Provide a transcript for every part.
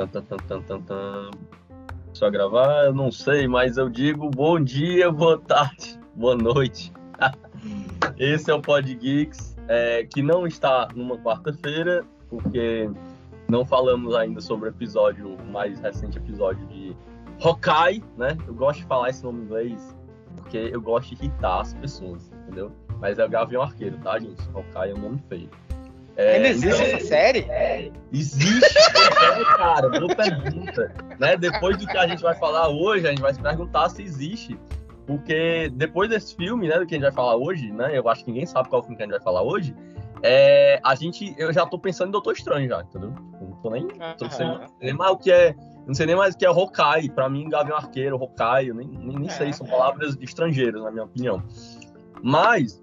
Tan, tan, tan, tan, tan. Só gravar, eu não sei, mas eu digo bom dia, boa tarde, boa noite. Esse é o Pod Geeks, é, que não está numa quarta-feira, porque não falamos ainda sobre o episódio, o mais recente episódio de Hawkeye, né? Eu gosto de falar esse nome em inglês, porque eu gosto de irritar as pessoas, entendeu? Mas é o Gavião Arqueiro, tá, gente? Hawkeye é um nome feio. É, Ainda existe então, essa série? É, existe, é, cara, boa pergunta. Né? Depois do que a gente vai falar hoje, a gente vai se perguntar se existe. Porque depois desse filme, né, do que a gente vai falar hoje, né? Eu acho que ninguém sabe qual filme que a gente vai falar hoje. É, a gente, eu já tô pensando em Doutor Estranho já, entendeu? Não tô nem, tô sem, nem mais o que é, não sei nem mais o que é Hawkeye. Pra mim, Gavião Arqueiro, Hawkeye, eu nem, nem, nem sei, são palavras estrangeiras, na minha opinião. Mas,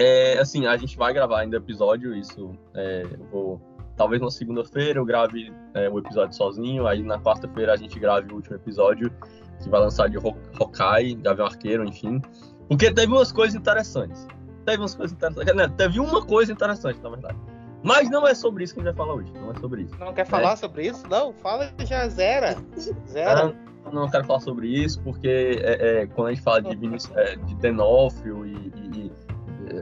é, assim, a gente vai gravar ainda episódio, isso é, vou. Talvez na segunda-feira eu grave é, o episódio sozinho, aí na quarta-feira a gente grave o último episódio, que vai lançar de Hawkeye, Gavião Arqueiro, enfim. Porque teve umas coisas interessantes. Teve umas coisas interessantes. Não, teve uma coisa interessante, na verdade. Mas não é sobre isso que a gente vai falar hoje. Não é sobre isso. Não quer falar é. sobre isso? Não, fala já zera. Zera. Não, não quero falar sobre isso, porque é, é, quando a gente fala de, Vinícius, é, de Denófilo e,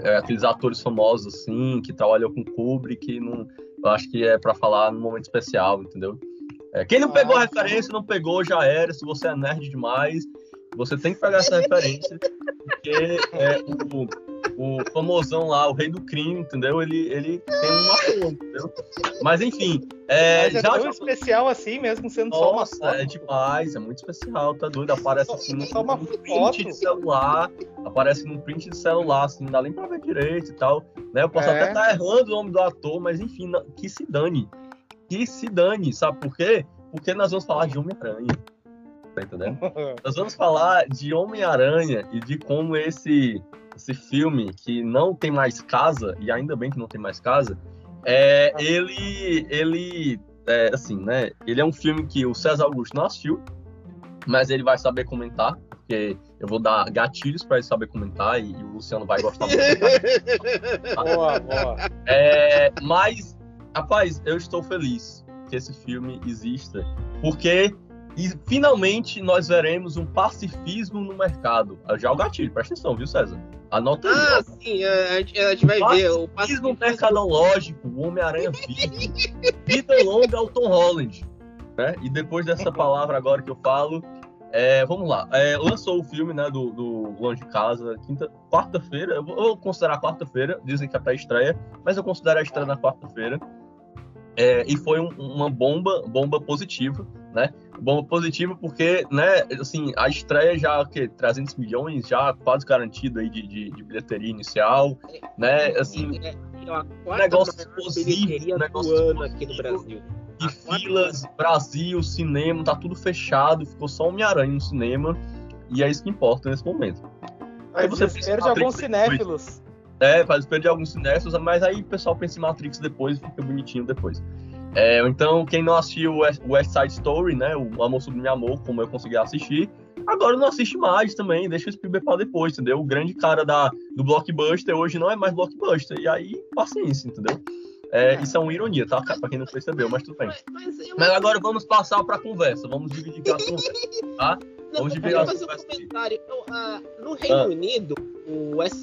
é, aqueles atores famosos assim, que trabalham com Kubrick, não, eu acho que é para falar num momento especial, entendeu? É, quem não pegou a referência, não pegou, já era. Se você é nerd demais, você tem que pegar essa referência, porque é, o, o famosão lá, o rei do crime, entendeu? Ele, ele tem um ator, entendeu? Mas enfim. É, Mas é já, tão já... especial assim, mesmo sendo Nossa, só uma foto. é demais, é muito especial, tá doido? Aparece assim no, só uma no print de celular, aparece num print de celular, assim, não dá nem pra ver direito e tal. Né? Eu posso é. até estar tá errando o nome do ator, mas enfim, que se dane. Que se dane, sabe por quê? Porque nós vamos falar de Homem-Aranha. Tá entendendo? nós vamos falar de Homem-Aranha e de como esse esse filme que não tem mais casa, e ainda bem que não tem mais casa, é, ele, ele, é, assim, né, ele é um filme que o César Augusto não assistiu, mas ele vai saber comentar, porque eu vou dar gatilhos para ele saber comentar e, e, o Luciano vai gostar muito. boa, boa. É, mas, rapaz, eu estou feliz que esse filme exista, porque e finalmente nós veremos um pacifismo no mercado. Já o gatilho, presta atenção, viu, César? Anota aí. Ah, sim, a gente, a gente vai ver. O pacifismo mercadológico, o Homem-Aranha vivo. Vida longa ao Tom Holland. Né? E depois dessa palavra agora que eu falo, é, vamos lá. É, lançou o filme né, do, do Longe de Casa, quinta, quarta-feira. Eu vou considerar quarta-feira, dizem que é pré-estreia, mas eu considero a estreia na quarta-feira. É, e foi um, uma bomba, bomba positiva, né? Bomba positiva porque, né, assim, a estreia já, que 300 milhões, já quase garantido aí de, de, de bilheteria inicial, né? Assim, é, é negócio explosivo, negócio do ano aqui no Brasil. E filas, Brasil, cinema, tá tudo fechado, ficou só Homem-Aranha no cinema, e é isso que importa nesse momento. Aí você perde alguns cinéfilos. É, faz perder alguns cinéfilos, mas aí o pessoal pensa em Matrix depois e fica bonitinho depois. É, então, quem não assistiu o West Side Story, né, o Amor Sobre Meu Amor, como eu consegui assistir, agora não assiste mais também, deixa o Spielberg para depois, entendeu? O grande cara da, do blockbuster hoje não é mais blockbuster, e aí, paciência, entendeu? É, é. Isso é uma ironia, tá? Pra quem não percebeu, mas tudo bem. Mas, mas, mas agora vamos passar pra conversa, vamos dividir a conversa, tá? Não, vamos dividir a fazer um comentário. Então, no Reino ah. Unido, o West,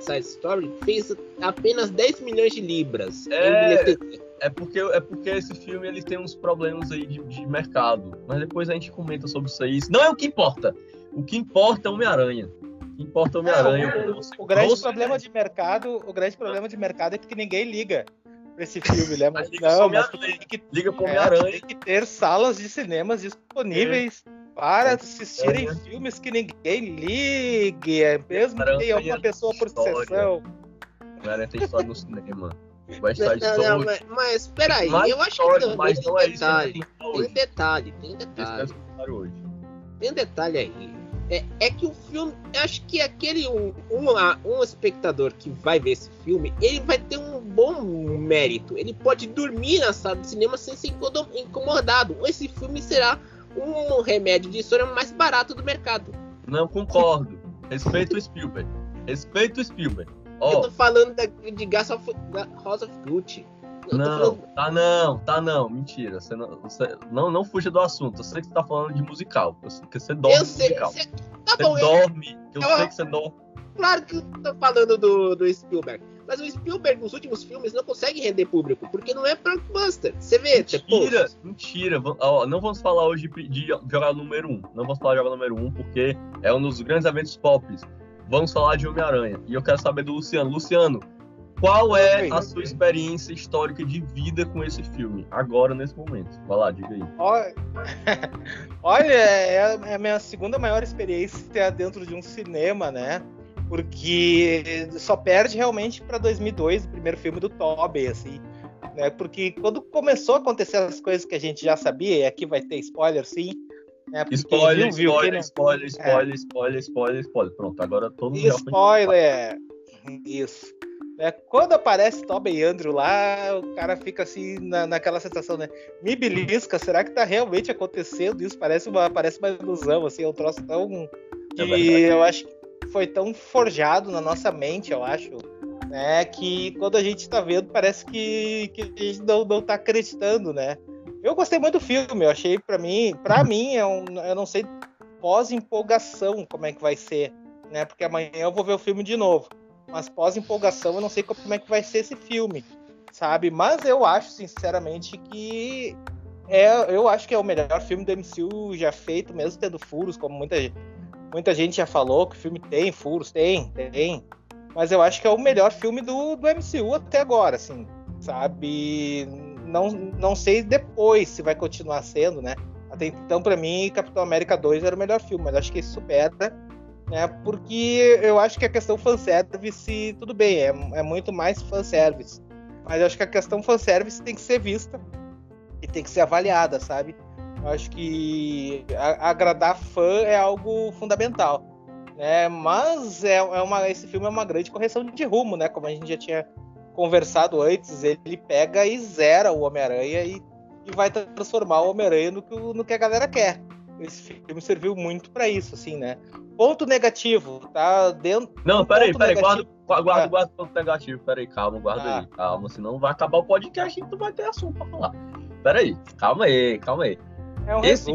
Side Story fez apenas 10 milhões de libras é... É porque, é porque esse filme ele tem uns problemas aí de, de mercado. Mas depois a gente comenta sobre isso aí. Não é o que importa. O que importa é Homem-Aranha. O que importa é Homem-Aranha. É, o, o, grande problema de mercado, o grande problema de mercado é que ninguém liga pra esse filme, né? Mas, não, mas tem que, liga pro Homem-Aranha. É, tem que ter salas de cinemas disponíveis. É para assistirem é. filmes que ninguém ligue, é mesmo que tenha uma pessoa por sessão. Galera, tem história no cinema. Vai estar não, não, mas, mas peraí, eu acho que não é detalhe, isso tem detalhe, tem detalhe. Tem detalhe aí. É, é que o filme, eu acho que aquele um, um, um espectador que vai ver esse filme, ele vai ter um bom mérito. Ele pode dormir na sala de cinema sem ser incomodado. Esse filme será um remédio de história mais barato do mercado. Não concordo. Respeito o Spielberg. Respeito o Spielberg. Oh. Eu tô falando de Gas of, House of Gucci. Não, falando... tá não, tá não, mentira. Você não, você não, não fuja do assunto. Eu sei que você tá falando de musical. Eu sei que você dorme eu sei, musical. Você, tá você bom, dorme, eu, eu sei que você dorme. Claro que eu tô falando do, do Spielberg. Mas o Spielberg, nos últimos filmes, não consegue render público, porque não é blockbuster. Você vê, Mentira, tipo... mentira. não vamos falar hoje de jogar número 1. Um. Não vamos falar de jogar número 1, um, porque é um dos grandes eventos pop. Vamos falar de Homem-Aranha. E eu quero saber do Luciano. Luciano, qual é a sua experiência histórica de vida com esse filme, agora, nesse momento? Vai lá, diga aí. Olha, é, é a minha segunda maior experiência dentro de um cinema, né? porque só perde realmente para 2002, o primeiro filme do Tobey, assim, né? Porque quando começou a acontecer as coisas que a gente já sabia, e aqui vai ter spoiler, sim. Né? Spoiler, viu, spoiler, viu, spoiler, é. spoiler, spoiler, spoiler, spoiler. Pronto, agora todo mundo Spoiler, isso. É, quando aparece Tobey e Andrew lá, o cara fica assim na, naquela sensação, né? Me belisca, será que tá realmente acontecendo isso? Parece uma, parece uma ilusão, assim, é um troço tão. É e eu acho que foi tão forjado na nossa mente, eu acho, né? Que quando a gente está vendo, parece que, que a gente não, não tá acreditando, né? Eu gostei muito do filme, eu achei para mim, para mim, é um, eu não sei pós-empolgação como é que vai ser, né? Porque amanhã eu vou ver o filme de novo. Mas pós-empolgação eu não sei como é que vai ser esse filme, sabe? Mas eu acho, sinceramente, que é, eu acho que é o melhor filme do MCU já feito, mesmo tendo furos, como muita gente Muita gente já falou que o filme tem furos, tem, tem. Mas eu acho que é o melhor filme do, do MCU até agora, assim, sabe? Não, não sei depois se vai continuar sendo, né? Até então, para mim, Capitão América 2 era o melhor filme, mas acho que esse supera, né? Porque eu acho que a questão fanservice, tudo bem, é, é muito mais fanservice. Mas acho que a questão fanservice tem que ser vista e tem que ser avaliada, sabe? Eu acho que agradar fã é algo fundamental. Né? Mas é, é uma, esse filme é uma grande correção de rumo, né? Como a gente já tinha conversado antes, ele pega e zera o Homem-Aranha e, e, vai transformar o Homem-Aranha no, que, no que a galera quer. Esse filme serviu muito para isso, assim, né? Ponto negativo, tá dentro. Não, peraí, peraí, guarda, guarda, é. guarda ponto negativo, peraí, calma, guarda ah. aí, calma, senão vai acabar o podcast e tu vai ter assunto pra falar. Peraí, calma aí, calma aí. É um Esse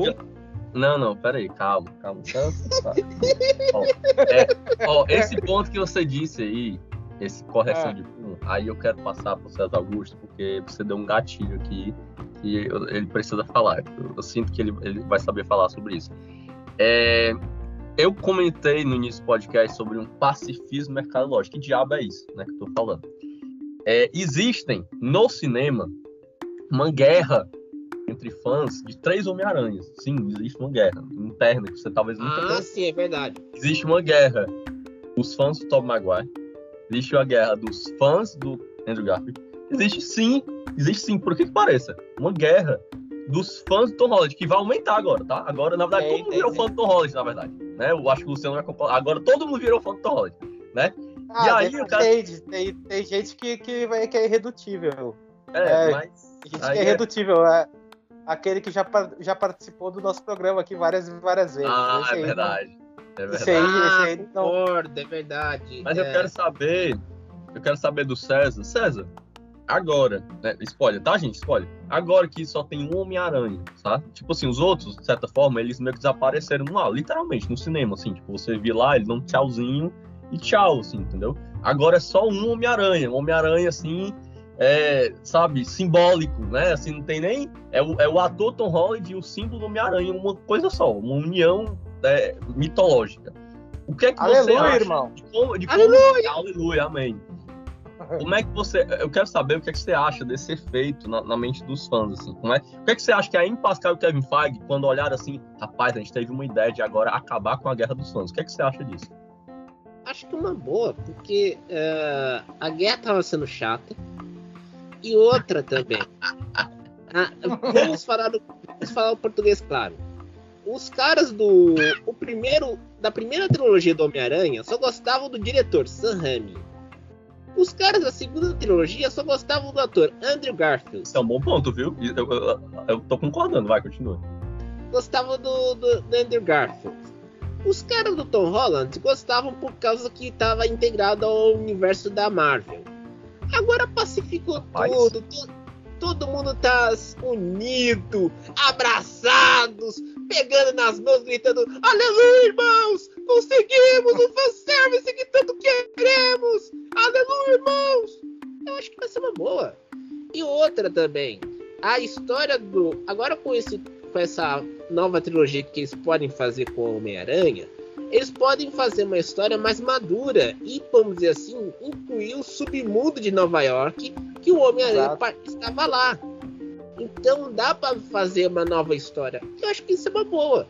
Não, não, peraí, calma, calma. ó, é, ó, esse ponto que você disse aí, esse correção é. de aí eu quero passar para o César Augusto, porque você deu um gatilho aqui e ele precisa falar. Eu, eu sinto que ele, ele, vai saber falar sobre isso. É, eu comentei no início do podcast sobre um pacifismo mercadológico. Que diabo é isso, né, que eu tô falando? É, existem no cinema uma guerra entre fãs de três Homem-Aranhas. Sim, existe uma guerra interna que você talvez nunca. Ah, sim, é verdade. Existe uma guerra dos fãs do Tobey Maguire. Existe uma guerra dos fãs do Andrew Garfield. Existe sim, existe sim, por que que pareça, uma guerra dos fãs do Tom Holland, que vai aumentar agora, tá? Agora, na verdade, é, todo mundo virou fã do Tom Holland, na verdade. Né? Eu acho que o Luciano vai comparar. Agora todo mundo virou fã do Tom Holland, né? Ah, e aí, o cara... tem, tem gente que, que, vai, que é irredutível. É, é mas. Gente que é irredutível. É aquele que já, já participou do nosso programa aqui várias várias vezes. Ah, esse é verdade. É verdade. Esse aí, esse aí não... Concordo, é verdade. Mas é. eu quero saber, eu quero saber do César. César, agora, né, spoiler, tá, gente? Spoiler. Agora que só tem um Homem-Aranha, tá? Tipo assim, os outros, de certa forma, eles meio que desapareceram no ar, literalmente, no cinema, assim. Tipo, você viu lá, eles dão um tchauzinho e tchau, assim, entendeu? Agora é só um Homem-Aranha. Um Homem-Aranha, assim, é, sabe, simbólico, né? Assim, não tem nem. É o, é o ator Tom Holland e o símbolo do Homem-Aranha, uma coisa só, uma união é, mitológica. O que é que Aleluia, você acha irmão. de como. De como aleluia. aleluia, amém. Como é que você. Eu quero saber o que é que você acha desse efeito na, na mente dos fãs, assim. Como é, o que é que você acha que a Amy Pascal e o Kevin Feige, quando olharam assim, rapaz, a gente teve uma ideia de agora acabar com a guerra dos fãs. O que é que você acha disso? Acho que é uma boa, porque uh, a guerra tava sendo chata e outra também. Ah, vamos, falar do, vamos falar o português claro. Os caras do. O primeiro. Da primeira trilogia do Homem-Aranha só gostavam do diretor, Sam Raimi. Os caras da segunda trilogia só gostavam do ator Andrew Garfield. Isso é um bom ponto, viu? Eu, eu, eu tô concordando, vai, continua. Gostavam do, do, do Andrew Garfield. Os caras do Tom Holland gostavam por causa que estava integrado ao universo da Marvel. Agora pacificou Rapaz. tudo. Todo mundo tá unido, abraçados, pegando nas mãos, gritando: Aleluia, irmãos! Conseguimos o fanservice que tanto queremos! Aleluia, irmãos! Eu acho que vai ser uma boa. E outra também, a história do. Agora com, esse, com essa nova trilogia que eles podem fazer com o Homem-Aranha, eles podem fazer uma história mais madura e, vamos dizer assim, incluir o submundo de Nova York que o Homem-Aranha estava lá. Então dá para fazer uma nova história. Eu acho que isso é uma boa.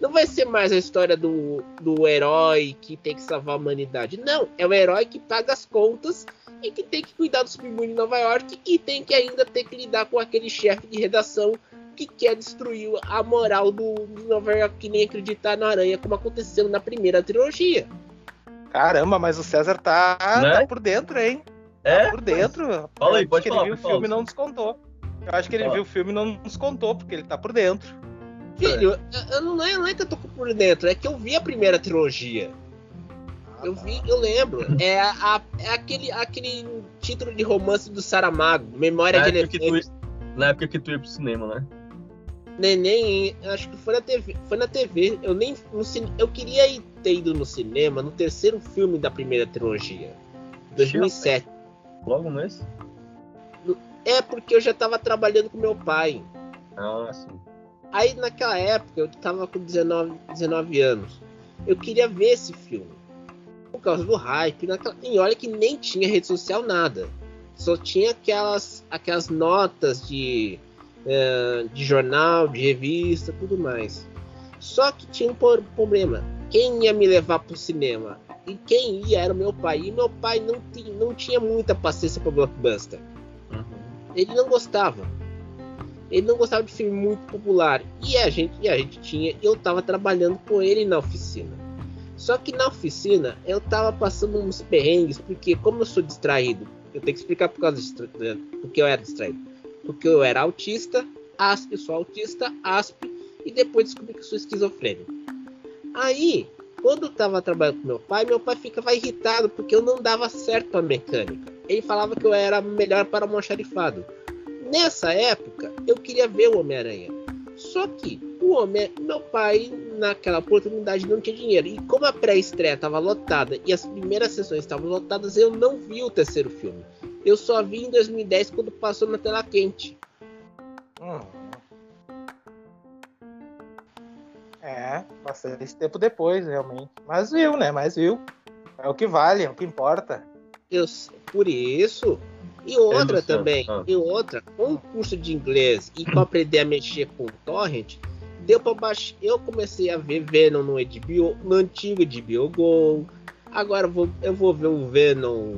Não vai ser mais a história do, do herói que tem que salvar a humanidade. Não, é o herói que paga as contas e que tem que cuidar do submundo de Nova York e tem que ainda ter que lidar com aquele chefe de redação que quer destruir a moral do, do Nova York que nem acreditar na aranha, como aconteceu na primeira trilogia. Caramba, mas o César tá, né? tá por dentro, hein? É? Tá por dentro. Fala aí, pode falar. Ele viu o filme e não descontou. Eu acho que ele Fala. viu o filme e não descontou, porque ele tá por dentro. Filho, eu, eu não, é, não é que eu tô por dentro, é que eu vi a primeira trilogia. Eu vi, eu lembro. É, a, é aquele, aquele título de romance do Saramago, Memória na de Elefante. na época que tu ia pro cinema, né? Neném, acho que foi na TV. Foi na TV. Eu nem no cine, eu queria ir, ter ido no cinema no terceiro filme da primeira trilogia, 2007. Logo nesse? É porque eu já tava trabalhando com meu pai. Ah, sim. Aí naquela época eu tava com 19, 19 anos. Eu queria ver esse filme. Por causa do hype. Naquela... E olha que nem tinha rede social nada. Só tinha aquelas, aquelas notas de, eh, de jornal, de revista, tudo mais. Só que tinha um problema. Quem ia me levar pro cinema? E quem ia era o meu pai. E meu pai não, não tinha muita paciência para blockbuster. Uhum. Ele não gostava. Ele não gostava de filme muito popular. E a gente, e a gente tinha. Eu tava trabalhando com ele na oficina. Só que na oficina eu tava passando uns perrengues, porque como eu sou distraído, eu tenho que explicar por causa disso, porque eu era distraído. Porque eu era autista, asp, sou autista, asp, e depois descobri que sou esquizofrênico. Aí, quando eu tava trabalhando com meu pai, meu pai ficava irritado porque eu não dava certo a mecânica. Ele falava que eu era melhor para o almoxarifado. Nessa época, eu queria ver o Homem-Aranha. Só que o homem, meu pai, naquela oportunidade, não tinha dinheiro. E como a pré-estreia estava lotada e as primeiras sessões estavam lotadas, eu não vi o terceiro filme. Eu só vi em 2010 quando passou na tela quente. Hum. É, bastante tempo depois, realmente. Mas viu, né? Mas viu. É o que vale, é o que importa. Eu, por isso. E outra também, Ah. e outra, com o curso de inglês e para aprender a mexer com o torrent, deu para baixar. Eu comecei a ver Venom no HBO, no antigo HBO Go. Agora eu vou, eu vou ver o Venom.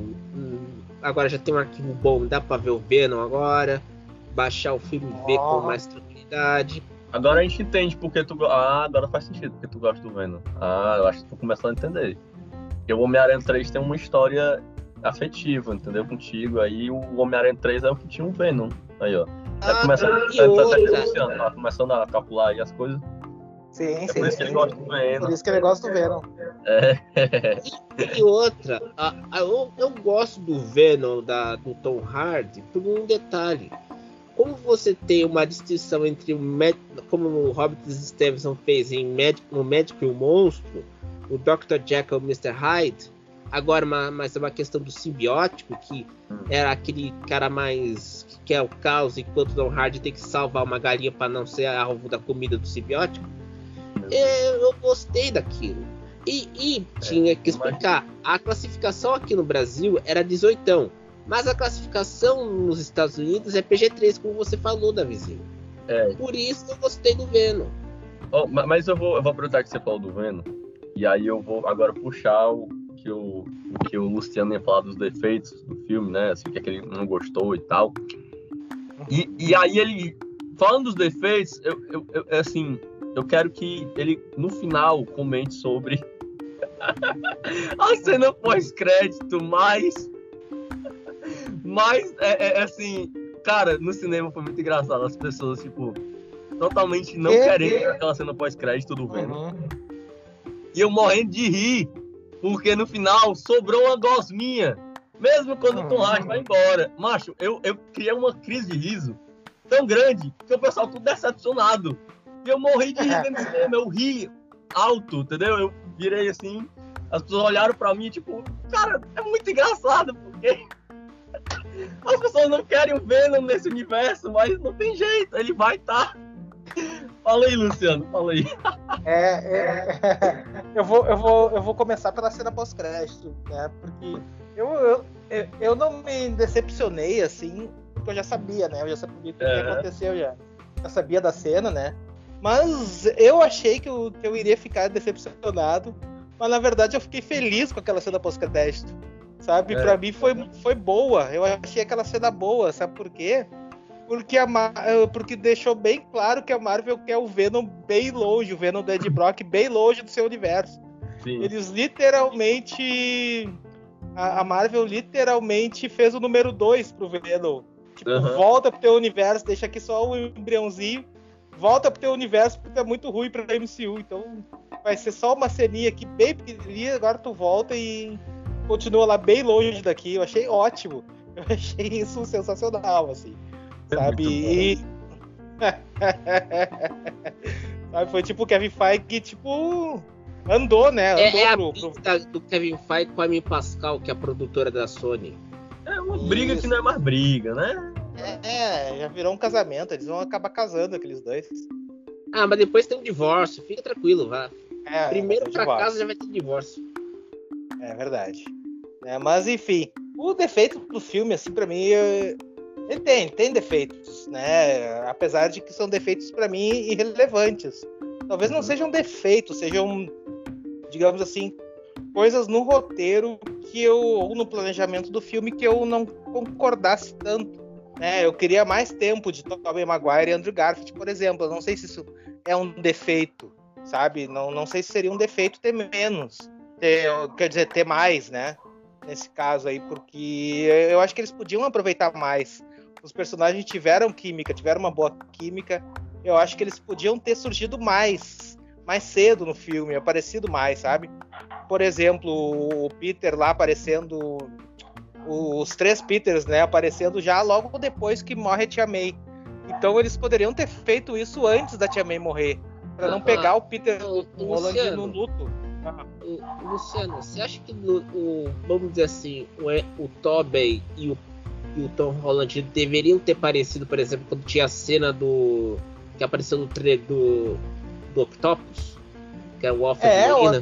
Hum, Agora já tem um arquivo bom, dá para ver o Venom agora. Baixar o filme e ver com Oh. mais tranquilidade. Agora a gente entende porque tu. Ah, agora faz sentido porque tu gosta do Venom. Ah, eu acho que tu começando a entender. Porque o Homem-Aranha 3 tem uma história afetiva, entendeu? Contigo. Aí o Homem-Aranha 3 é o que tinha o Venom. Aí, ó. Tá Ah, começando, e tá, tá, tá, tá começando a calcular aí as coisas. Sim, É sim. por isso que ele gosta do Venom. Por isso que ele gosta do Venom. É. E outra, a- a- eu, eu gosto do Venom da, do Tom Hardy por um detalhe. Como você tem uma distinção entre o médico, como o Robert Stevenson fez em médico, no Médico e o Monstro, o Dr. Jekyll e o Mr. Hyde, agora uma, mas é uma questão do simbiótico, que Hum. era aquele cara mais que quer o caos, enquanto o Tom Hardy tem que salvar uma galinha para não ser alvo da comida do simbiótico. É, eu gostei daquilo. E, e tinha que explicar, a classificação aqui no Brasil era 18, mas a classificação nos Estados Unidos é PG-13, como você falou, Davizinho. É. Por isso eu gostei do Venom. Ma- mas eu vou, eu vou aproveitar que você falou do Venom. E aí eu vou agora puxar o que o, o que o Luciano ia falar dos defeitos do filme, né? Assim, o que, é que ele não gostou e tal. E, e aí ele, falando dos defeitos, eu, eu, eu- assim, eu quero que ele, no final, comente sobre a cena pós-crédito mais. Mais, é, é, assim, cara, no cinema foi muito engraçado. As pessoas, tipo, totalmente não É, querendo é. aquela cena pós-crédito do Venom. Uhum. E eu morrendo de rir, porque no final sobrou uma gosminha. Mesmo quando o Tom Hardy vai embora. Macho, eu, eu criei uma crise de riso tão grande que o pessoal tudo decepcionado. E eu morri de rir no cinema, eu ri alto, entendeu? Eu virei assim, as pessoas olharam pra mim, tipo, cara, é muito engraçado, porque as pessoas não querem o Venom nesse universo, mas não tem jeito, ele vai estar. Tá. Fala aí, Luciano, fala aí. É, é, eu, vou, eu, vou, eu vou começar pela cena pós-crédito, né? Porque eu, eu, eu não me decepcionei assim, porque eu já sabia, né? Eu já sabia o que é. aconteceu, já. Já sabia da cena, né? Mas eu achei que eu, que eu iria ficar decepcionado. Mas na verdade eu fiquei feliz com aquela cena pós-crédito. Sabe? É. Pra mim foi, foi boa. Eu achei aquela cena boa. Sabe por quê? Porque, a eh, porque deixou bem claro que a Marvel quer o Venom bem longe, o Venom do Ed Brock bem longe do seu universo. Sim. Eles literalmente. A, Marvel literalmente fez o número 2 pro Venom. Tipo, uhum. volta pro teu universo, deixa aqui só o embriãozinho volta pro teu universo porque é muito ruim pra MCU. Então vai ser só uma ceninha aqui bem pequenininha, agora tu volta e continua lá bem longe daqui. Eu achei ótimo. Eu achei isso sensacional, assim. É sabe? E... sabe? Foi tipo o Kevin Feige, tipo. Andou, né? É, andou é, é pro, a pro... do Kevin Feige com a Amy Pascal, que é a produtora da Sony. É uma briga que não é mais briga, né? É, é, já virou um casamento, eles vão acabar casando aqueles dois. Ah, mas depois tem um divórcio, fica tranquilo, vá. É, Primeiro pra casa já vai ter divórcio. É verdade. É, mas enfim, o defeito do filme, assim, para mim, ele tem, tem defeitos, né? Apesar de que são defeitos para mim irrelevantes. Talvez não sejam defeitos, sejam, digamos assim, coisas no roteiro que eu ou no planejamento do filme que eu não concordasse tanto. Né? Eu queria mais tempo de Tobey Maguire e Andrew Garfield, por exemplo. Eu não sei se isso é um defeito, sabe? Não, não sei se seria um defeito ter menos, ter, quer dizer, ter mais, né? Nesse caso aí, porque eu acho que eles podiam aproveitar mais. Os personagens tiveram química, tiveram uma boa química. Eu acho que eles podiam ter surgido mais, mais cedo no filme, aparecido mais, sabe? Por exemplo, o Peter lá aparecendo os três Peters, né, aparecendo já logo depois que morre a Tia May. Então eles poderiam ter feito isso antes da Tia May morrer, para não pegar o Peter o, o Holland no luto. Luciano, você acha que no, o, vamos dizer assim, o, o Tobey e o, e o Tom Holland deveriam ter parecido, por exemplo, quando tinha a cena do que apareceu no trailer do, do Octopus, que é o Off é, ou,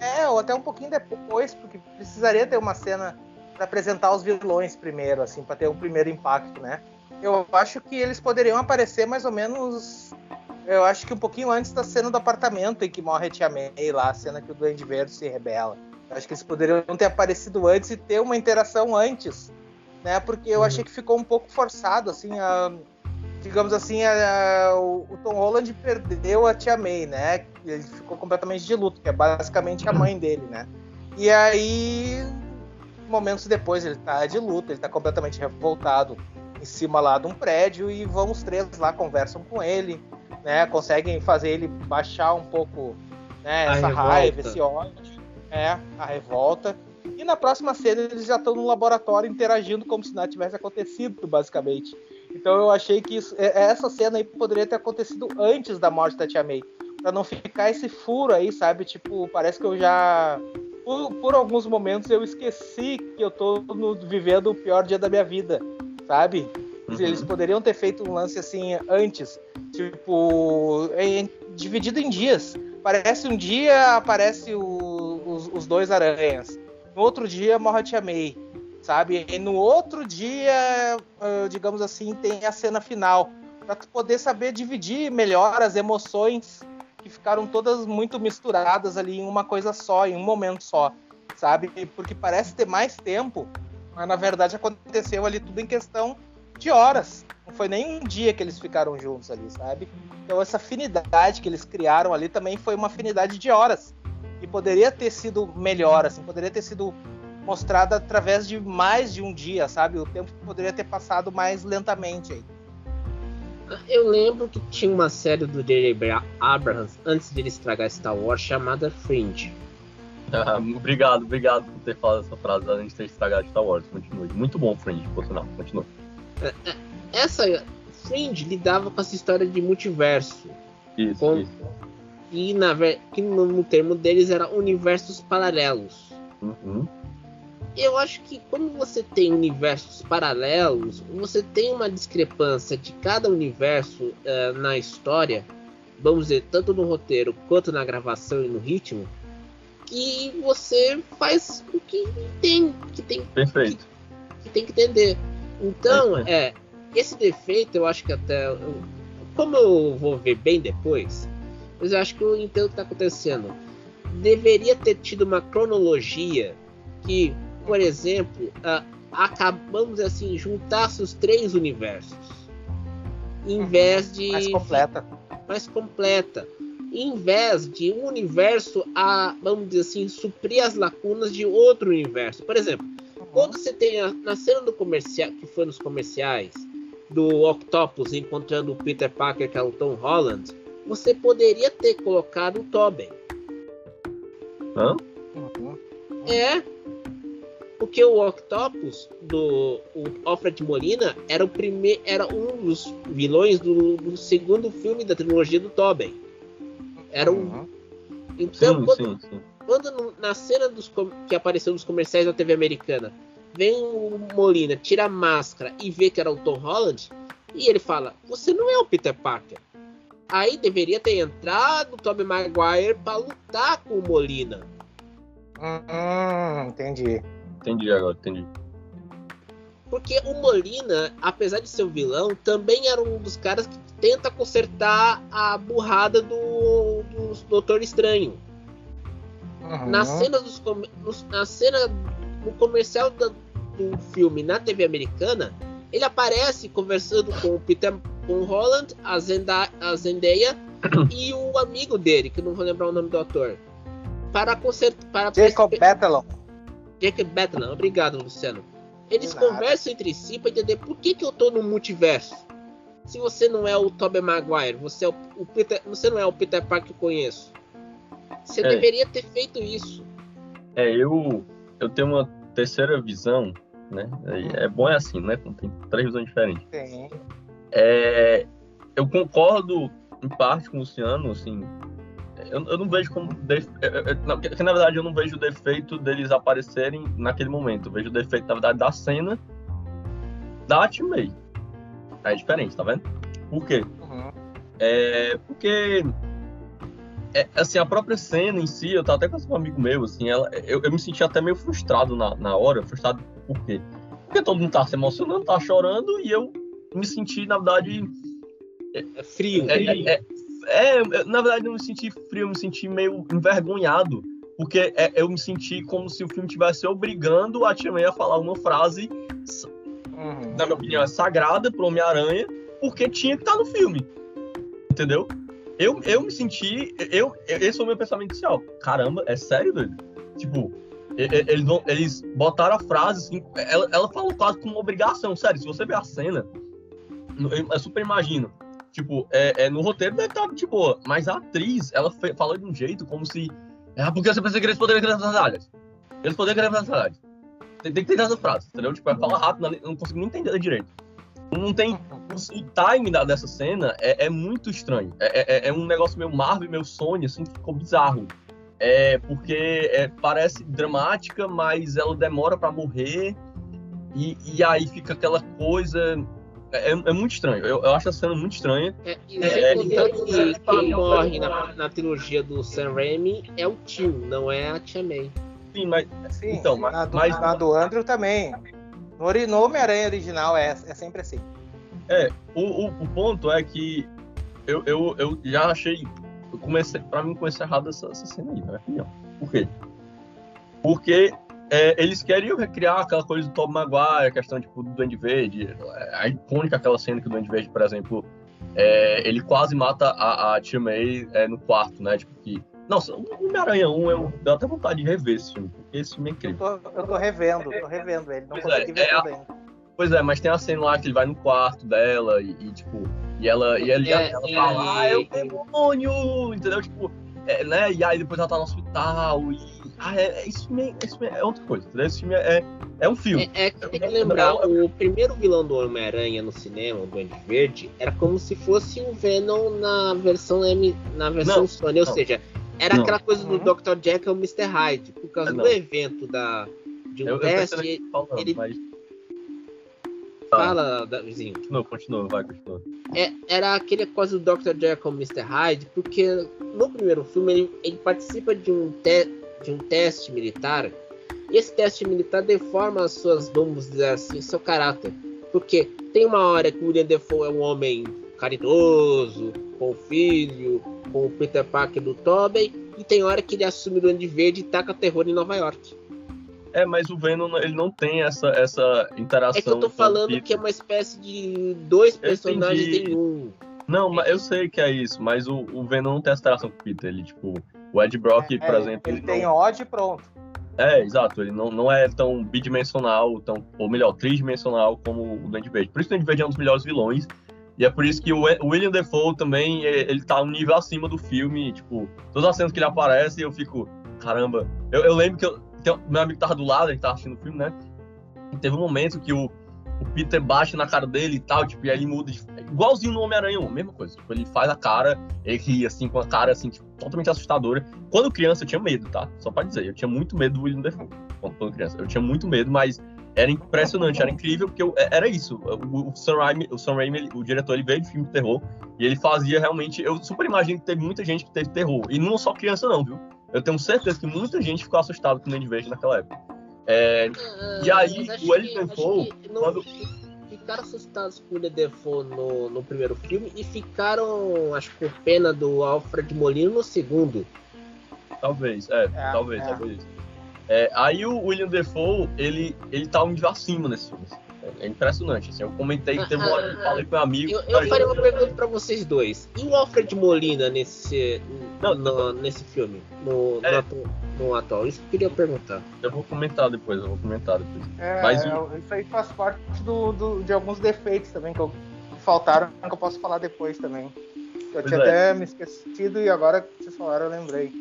é, ou até um pouquinho depois, porque precisaria ter uma cena para apresentar os vilões primeiro, assim, para ter um primeiro impacto, né? Eu acho que eles poderiam aparecer mais ou menos. Eu acho que um pouquinho antes da cena do apartamento em que morre a Tia May lá, a cena que o Duende Verde se rebela. Eu acho que eles poderiam ter aparecido antes e ter uma interação antes, né? Porque eu uhum. achei que ficou um pouco forçado, assim, a, digamos assim, a, a, o, o, Tom Holland perdeu a Tia May, né? Ele ficou completamente de luto, que é basicamente a mãe dele, né? E aí momentos depois ele tá de luta, ele tá completamente revoltado em cima lá de um prédio e vão os três lá, conversam com ele, né? Conseguem fazer ele baixar um pouco né, essa raiva, esse ódio, é, a revolta. E na próxima cena eles já estão no laboratório interagindo como se nada tivesse acontecido, basicamente. Então eu achei que isso, é, essa cena aí poderia ter acontecido antes da morte da Tia May. Pra não ficar esse furo aí, sabe? Tipo, parece que eu já por, por, alguns momentos eu esqueci que eu tô no, vivendo o pior dia da minha vida, sabe? Uhum. Eles poderiam ter feito um lance assim antes, tipo, em, dividido em dias. Parece um dia, aparece o, os, os, dois aranhas. No outro dia, morre a Tia May, sabe? E no outro dia, uh, digamos assim, tem a cena final. Pra tu poder saber dividir melhor as emoções que ficaram todas muito misturadas ali em uma coisa só, em um momento só, sabe? Porque parece ter mais tempo, mas na verdade aconteceu ali tudo em questão de horas. Não foi nem um dia que eles ficaram juntos ali, sabe? Então essa afinidade que eles criaram ali também foi uma afinidade de horas. E poderia ter sido melhor, assim, poderia ter sido mostrada através de mais de um dia, sabe? O tempo poderia ter passado mais lentamente aí. Eu lembro que tinha uma série do J.J. Abrams antes de ele estragar Star Wars chamada Fringe. Obrigado, obrigado por ter falado essa frase, além de ter estragado Star Wars. Continue. Muito bom, Fringe, por sinal. Continua. É, é, essa Fringe lidava com essa história de multiverso. Isso, com... isso. E na, que no, no termo deles era universos paralelos. Uhum. Eu acho que quando você tem universos paralelos, você tem uma discrepância de cada universo uh, na história, vamos dizer, tanto no roteiro quanto na gravação e no ritmo, que você faz o que tem que tem. Que, que tem que entender. Então, é, esse defeito eu acho que até como eu vou ver bem depois, mas eu acho que eu entendo o que está acontecendo. Deveria ter tido uma cronologia que, por exemplo, uh, acabamos assim, juntasse os três universos. Em uhum. vez de. Mais completa. Mais completa. Em vez de um universo a, vamos dizer assim, suprir as lacunas de outro universo. Por exemplo, uhum. quando você tem a, na cena do comercial, que foi nos comerciais, do Octopus encontrando o Peter Parker, que é o Tom Holland, você poderia ter colocado o Tobey. Hã? É. Porque o Octopus do o Alfred Molina era o primeiro, era um dos vilões do, do segundo filme da trilogia do Tobey. Era um. Uhum. Então, sim, quando, sim, sim. quando na cena dos, que apareceu nos comerciais da TV americana, vem o Molina, tira a máscara e vê que era o Tom Holland, e ele fala: Você não é o Peter Parker. Aí deveria ter entrado o Tobey Maguire para lutar com o Molina. Hum, entendi. Entendi agora, entendi. Porque o Molina, apesar de ser o vilão, também era um dos caras que tenta consertar a burrada do, do Doutor Estranho. Uhum. Na cena dos na cena no comercial do, do filme na TV americana, ele aparece conversando com o Peter com o Holland, a, Zenda, a Zendaya e o amigo dele, que não vou lembrar o nome do ator. Para consertar. Para Jacob Batalon. Jacob Batalon, obrigado, Luciano. Eles conversam entre si para entender por que, que eu tô no multiverso. Se você não é o Tobey Maguire, você, é o, o Peter, você não é o Peter Parker que eu conheço. Você é. deveria ter feito isso. É, eu, eu tenho uma terceira visão, né? É, é bom é assim, né? Tem três visões diferentes. Sim. É, eu concordo em parte com o Luciano, assim. Eu, eu não vejo como. Def... Na verdade eu não vejo o defeito deles aparecerem naquele momento. Eu vejo o defeito, na verdade, da cena da May. É diferente, tá vendo? Por quê? Uhum. É, porque é, assim, a própria cena em si, eu tava até com um amigo meu, assim, ela, eu, eu me senti até meio frustrado na, na hora, frustrado por quê? Porque todo mundo tá se emocionando, tá chorando, e eu me senti, na verdade. É, é frio. É, é, é, é, na verdade, eu me senti frio, eu me senti meio envergonhado. Porque é, eu me senti como se o filme tivesse obrigando a Tia May a falar uma frase, uhum. na minha opinião, sagrada pro Homem-Aranha, porque tinha que estar tá no filme. Entendeu? Eu, eu me senti. Eu, esse foi o meu pensamento inicial. Caramba, é sério, doido? Tipo, eles, eles botaram a frase assim. Ela, ela falou quase com uma obrigação. Sério, se você ver a cena, eu super imagino. Tipo, é, é, no roteiro deve estar de boa, mas a atriz, ela fala de um jeito como se. Ah, porque você pensa que eles poderiam criar áreas? Eles poderiam criar essas. Tem, tem que ter essa frase, entendeu? Tipo, ela fala rápido, não consigo nem entender direito. Não tem. O timing da, dessa cena é, é muito estranho. É, é, é, um negócio meio Marvel, meio Sony, assim, que ficou bizarro. É porque é, parece dramática, mas ela demora para morrer. E, e aí fica aquela coisa é, é, muito estranho. Eu, eu, acho a cena muito estranha. É, e é, então, que quem morre na, na, trilogia do Sam Raimi é o tio, não é a Tia May. Sim, mas. Sim, então, mas, na, do, mas... na do Andrew também. No, no Homem-Aranha original é, é sempre assim. É, o, o, o, ponto é que eu, eu, eu já achei. Eu comecei, pra mim, começou errado essa, essa cena aí, na minha opinião. Por quê? Porque é, eles queriam recriar aquela coisa do Tom Maguire, a questão tipo, do Duende Verde, a icônica aquela cena que o Duende Verde, por exemplo, é, ele quase mata a, a Tia May é, no quarto, né? Tipo, que. Nossa, o Homem-Aranha 1, eu deu até vontade de rever esse filme, porque esse filme é incrível. Eu tô, eu tô revendo, tô revendo ele, não pois consegui é, ver é também. Pois é, mas tem a cena lá que ele vai no quarto dela e, e tipo, e ela, e ele, é, ela fala, ah, é o demônio, entendeu? Tipo, é, né? E aí depois ela tá no hospital. E, ah, é, é isso, mesmo, isso é outra coisa. Esse filme é, é um filme. É, é que tem que lembrar, o primeiro vilão do Homem-Aranha no cinema, o Duende Verde, era como se fosse o Venom na versão M, na versão não, Sony, ou não. seja, era não. aquela coisa do uhum. Dr. Jekyll e o Mr. Hyde. Por causa do evento da, de um eu, teste, eu falando, ele. Mas... Fala, vizinho. Continua, continua, vai, continua. É, era aquele coisa do Dr. Jekyll e Mr. Hyde, porque no primeiro filme ele, ele participa de um, te, de um teste militar. E esse teste militar deforma as suas, vamos dizer assim, seu caráter. Porque tem uma hora que o William Defoe é um homem caridoso, com o filho, com o Peter Parker do Tobey, e tem hora que ele assume o Duende Verde e taca terror em Nova York. É, mas o Venom ele não tem essa, essa interação. É que eu tô falando que é uma espécie de dois personagens em um. Não, mas eu sei que é isso, mas o, o Venom não tem essa interação com o Peter. Ele, tipo, o Ed Brock, é, por é, exemplo. Ele, ele tem não... ódio e pronto. É, exato. Ele não, não é tão bidimensional, tão, ou melhor, tridimensional como o Duende Verde. Por isso o Duende Verde é um dos melhores vilões. E é por isso que o William Defoe também, é, ele tá um nível acima do filme, tipo, todas as cenas que ele aparece, eu fico, caramba. Eu, eu lembro que eu, meu amigo tava do lado, ele tava assistindo o filme, né? E teve um momento que o, o Peter bate na cara dele e tal, tipo, e aí ele muda, igualzinho no Homem-Aranha, mesma coisa. Tipo, ele faz a cara, ele ri, assim, com a cara, assim, tipo, totalmente assustadora. Quando criança eu tinha medo, tá? Só pra dizer, eu tinha muito medo do William Defoe quando criança. Eu tinha muito medo, mas era impressionante, era incrível, porque eu, é, era isso. O, o, Sam Raimi, o, Sam Raimi o diretor, ele veio de filme de terror e ele fazia realmente. Eu super imagino que teve muita gente que teve terror. E não só criança, não, viu? Eu tenho certeza que muita gente ficou assustada com o Ned Verde naquela época. É, uh, e aí, o Eddie Defoe. Quando... Ficaram assustados com o Defoe no, no primeiro filme e ficaram, acho que, por pena do Alfred Molina no segundo. Talvez, é, é talvez, é. talvez. É, aí o William Defoe, ele, ele tá um nível acima nesse filme. Assim. É, é impressionante. Assim, eu comentei, teve uma hora que eu falei com meu amigo. Eu, eu faria uma pergunta pra vocês dois. E o Alfred Molina nesse, não, no, nesse filme? No, é. no, no, atual? Isso que eu queria perguntar. Eu vou comentar depois, eu vou comentar depois. É, Mas, é, isso aí faz parte do, do, de alguns defeitos também que, eu, que faltaram, que eu posso falar depois também. Eu tinha é. até me esquecido e agora que vocês falaram eu lembrei.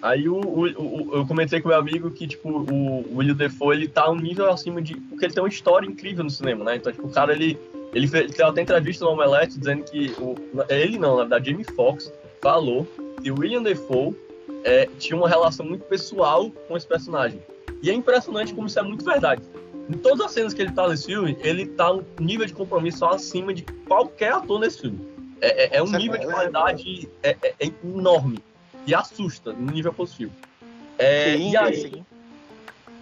Aí o, o, o, eu comentei com meu amigo que, tipo, o, William Defoe, ele tá um nível acima de... Porque ele tem uma história incrível no cinema, né? Então, tipo, o cara, ele... Ele, fez, ele tem até entrevista no Omelete dizendo que... O, ele não, na verdade, Jamie Foxx falou que o William Defoe é, tinha uma relação muito pessoal com esse personagem. E é impressionante como isso é muito verdade. Em todas as cenas que ele tá nesse filme, ele tá um nível de compromisso acima de qualquer ator nesse filme. É, é, é um nível de qualidade é, é, é enorme e assusta no nível positivo. É, sim, e aí, sim.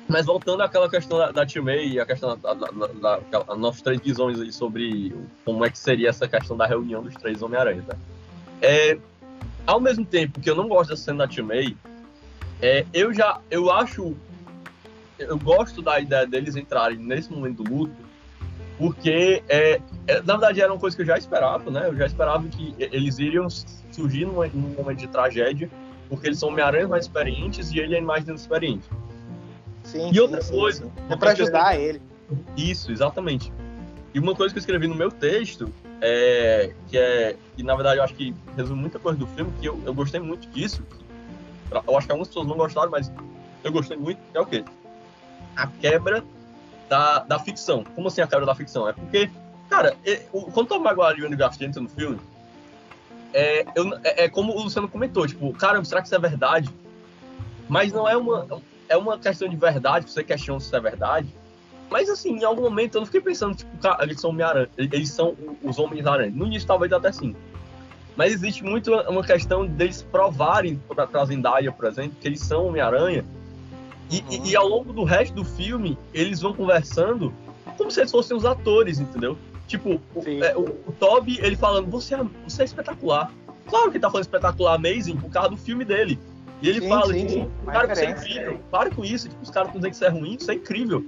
Mas voltando àquela questão da, da May e a questão da, da, da, da nossas três visões aí sobre como é que seria essa questão da reunião dos três Homem-Aranha, tá? É, ao mesmo tempo que eu não gosto dessa cena da Tio May, é, eu já, eu acho, eu gosto da ideia deles entrarem nesse momento do luto, porque, é, é, na verdade, era uma coisa que eu já esperava, né? Eu já esperava que eles iriam surgir num, num momento de tragédia, porque eles são Homem-Aranha mais experientes e ele é mais inexperiente. Sim, e outra sim, coisa. Sim. É pra ajudar ele. Isso, exatamente. E uma coisa que eu escrevi no meu texto, é, que é, que na verdade eu acho que resume muita coisa do filme, que eu, eu gostei muito disso. Eu acho que algumas pessoas não gostaram, mas eu gostei muito, é o quê? A quebra da, da ficção. Como assim a quebra da ficção? É porque, cara, quando o Maguire e o Andrew Garfield entram no filme, é, eu, é, é, como o Luciano comentou, tipo, cara, será que isso é verdade? Mas não é uma, é uma questão de verdade, você questiona se isso é verdade. Mas assim, em algum momento eu não fiquei pensando, tipo, cara, eles são Homem-Aranha, eles são os Homens-Aranha. No início talvez até sim. Mas existe muito uma questão deles provarem para a Zendaya, por exemplo, que eles são Homem-Aranha. E, uhum. e, e, ao longo do resto do filme, eles vão conversando como se eles fossem os atores, entendeu? Tipo, o, é, o, o, Toby, ele falando, você é, você é espetacular. Claro que ele tá falando espetacular, amazing, por causa do filme dele. E ele sim, fala, sim, tipo, cara, que você é incrível. Para com isso, tipo, os caras estão dizendo que isso é ruim, isso é incrível.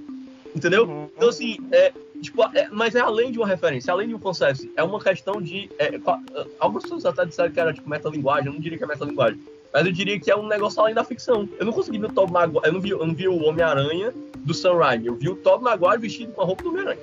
Entendeu? Uhum. Então, assim, é, tipo, é, mas é além de uma referência, além de um conceito, é uma questão de. É, algumas pessoas até disseram que era tipo metalinguagem, eu não diria que é metalinguagem. Mas eu diria que é um negócio além da ficção. Eu não consegui ver o Tom Maguire, eu não vi, eu não vi o Homem-Aranha do Raimi, eu vi o Tom Maguire vestido com a roupa do Homem-Aranha.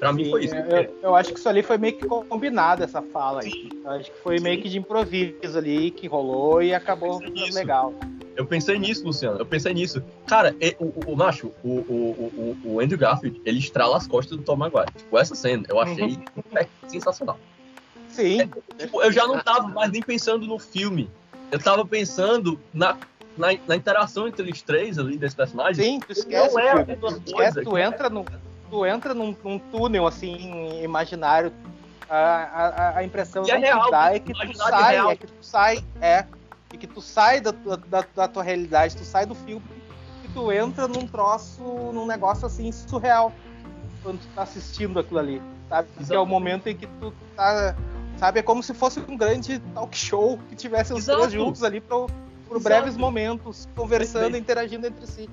Pra mim foi isso. Eu, eu, acho que isso ali foi meio que combinado, essa fala aí. Eu acho que foi meio que de improviso ali, que rolou e acabou legal. Eu pensei nisso, Luciano. Eu pensei nisso. Cara, o, o, o Macho, o, o, o, Andrew Garfield, ele estrala as costas do Tom Maguire. Tipo, essa cena eu achei uhum. sensacional. Sim. É, tipo, eu já não tava mais nem pensando no filme. Eu tava pensando na, na, na interação entre os três ali, desses personagens. Sim, tu esquece. Não é tu, esquece, tu entra, no, tu entra num, num túnel, assim, imaginário. A, a, a impressão que, é real, dá é que tu sai, real. é que tu sai, é e que tu sai da, da, da, tua realidade, tu sai do filme e tu entra num troço, num negócio assim surreal quando tu tá assistindo aquilo ali, sabe? Que é o momento em que tu tá, sabe? É como se fosse um grande talk show que tivesse os Exato. três juntos ali por, por breves momentos, conversando, e interagindo entre si,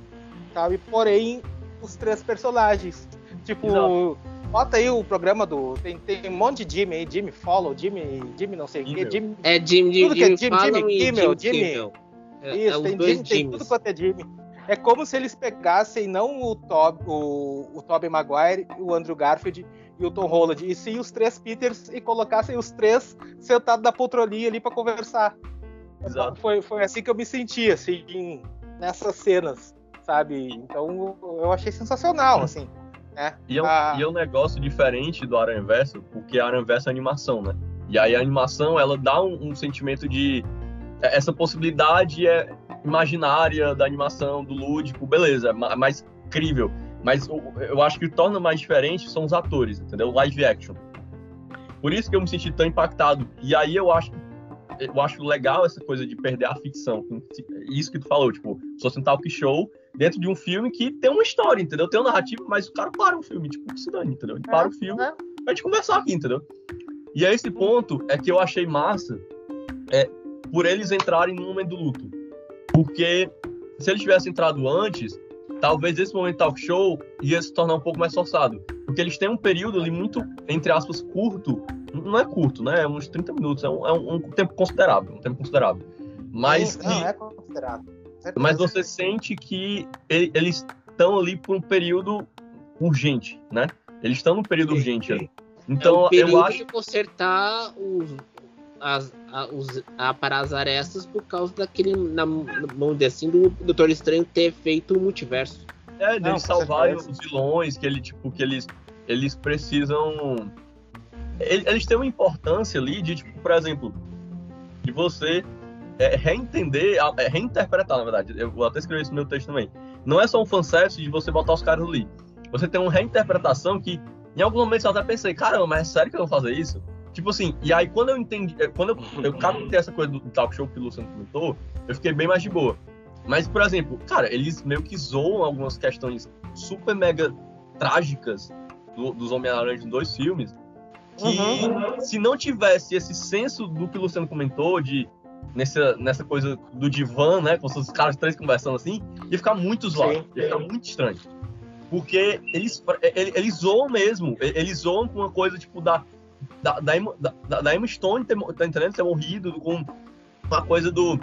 sabe? Porém, os três personagens, tipo Exato Bota aí o programa do. Tem, tem um monte de Jimmy aí, Jimmy Follow, Jimmy. Jimmy não sei o quê. Jimmy, é Jimmy, Jimmy, tudo que é Jimmy, Jimmy, Kimmel, Jimmy. Kimmel. É, Isso, é tem, Jimmy, tem tudo quanto é Jimmy. É como se eles pegassem não o Tob, o, o Tobey Maguire, o Andrew Garfield e o Tom Holland, e sim os três Peters e colocassem os três sentados na poltroninha ali para conversar. Exato. Foi, foi assim que eu me senti, assim, nessas cenas, sabe? Então eu achei sensacional, assim. É, e, é um, e é um negócio diferente do Aranha Verso, porque Aranha Verso é animação, né? E aí a animação, ela dá um, um sentimento de... É, essa possibilidade é imaginária da animação, do lúdico, beleza, é mais crível. Mas eu, eu acho que o que torna mais diferente são os atores, entendeu? Live action. Por isso que eu me senti tão impactado. E aí eu acho eu acho legal essa coisa de perder a ficção. Isso que tu falou, tipo, se fosse um talk show dentro de um filme que tem uma história, entendeu? Tem uma narrativa, mas o cara para o filme, tipo, se dane, entendeu? Ele para o é, filme é. pra gente conversar aqui, entendeu? E a esse ponto é que eu achei massa é, por eles entrarem no momento do luto. Porque se eles tivessem entrado antes, talvez esse momento talk show ia se tornar um pouco mais forçado. Porque eles têm um período ali muito, entre aspas, curto. Não é curto, né? É uns 30 minutos. É um, é um tempo considerável. Um tempo considerável. Mas. Não, que... é considerável. Mas você sente que eles estão ali por um período urgente, né? Eles estão num período urgente ali. Então, é eu acho. de consertar os, as, a, os, a, para as arestas por causa daquele, na mão assim, do Doutor Estranho ter feito o multiverso. É, deles salvarem os vilões, que ele, tipo, que eles, eles precisam. Eles têm uma importância ali de, tipo, por exemplo, de você é, reentender, é, reinterpretar, na verdade. Eu vou até escrever isso no meu texto também. Não é só um fanservice de você botar os caras ali. Você tem uma reinterpretação que, em algum momento, eu até pensei, caramba, mas é sério que eu vou fazer isso? Tipo assim, e aí quando eu entendi, é, quando eu, eu captei essa coisa do, talk show que o Luciano comentou, eu fiquei bem mais de boa. Mas, por exemplo, cara, eles meio que zoam algumas questões super mega trágicas do, dos Homem-Aranha em dois filmes. Que uhum. se não tivesse esse senso do que o Luciano comentou, de nessa, nessa coisa do divã, né? Com os caras três conversando assim, ia ficar muito zoado, ia ficar muito estranho. Porque eles, eles, eles zoam mesmo, eles zoam com uma coisa tipo da. Da, da, da, da Emma Stone ter, tá entendendo? ter morrido, com uma coisa do.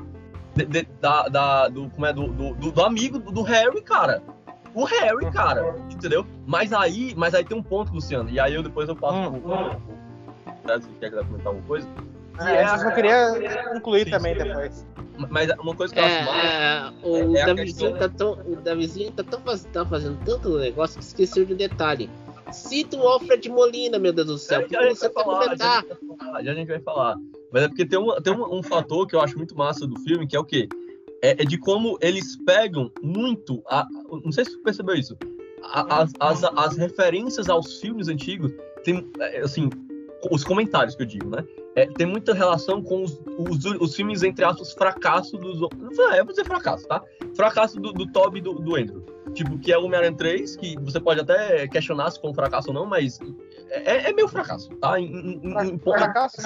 De, de, da, da, do, como é, do, do, do amigo do, do Harry, cara. O Harry, cara, entendeu? Mas aí, mas aí tem um ponto, Luciano, e aí eu depois eu passo hum. pro. Se quer comentar alguma coisa? É, é, eu queria concluir sim, também sim. depois. Mas uma coisa que eu acho mais. É, o, é Davizinho tá tão, o Davizinho tá, tão, tá fazendo tanto negócio que esqueceu de um detalhe. Cita o Alfred Molina, meu Deus do céu. É, já, você tá falar, já, já, a gente vai falar. Mas é porque tem, um, tem um, um, fator que eu acho muito massa do filme, que é o quê? É, é de como eles pegam muito. A, não sei se você percebeu isso. A, as, as, as referências aos filmes antigos tem, é, assim, os comentários que eu digo, né? É, tem muita relação com os, os, os, filmes, entre aspas, fracasso dos. É, vou dizer fracasso, tá? Fracasso do, do Toby e do, do Andrew. Tipo, que é o Homem-Aranha 3, que você pode até questionar se foi um fracasso ou não, mas é, é meio fracasso, tá? Em, em, em, fracasso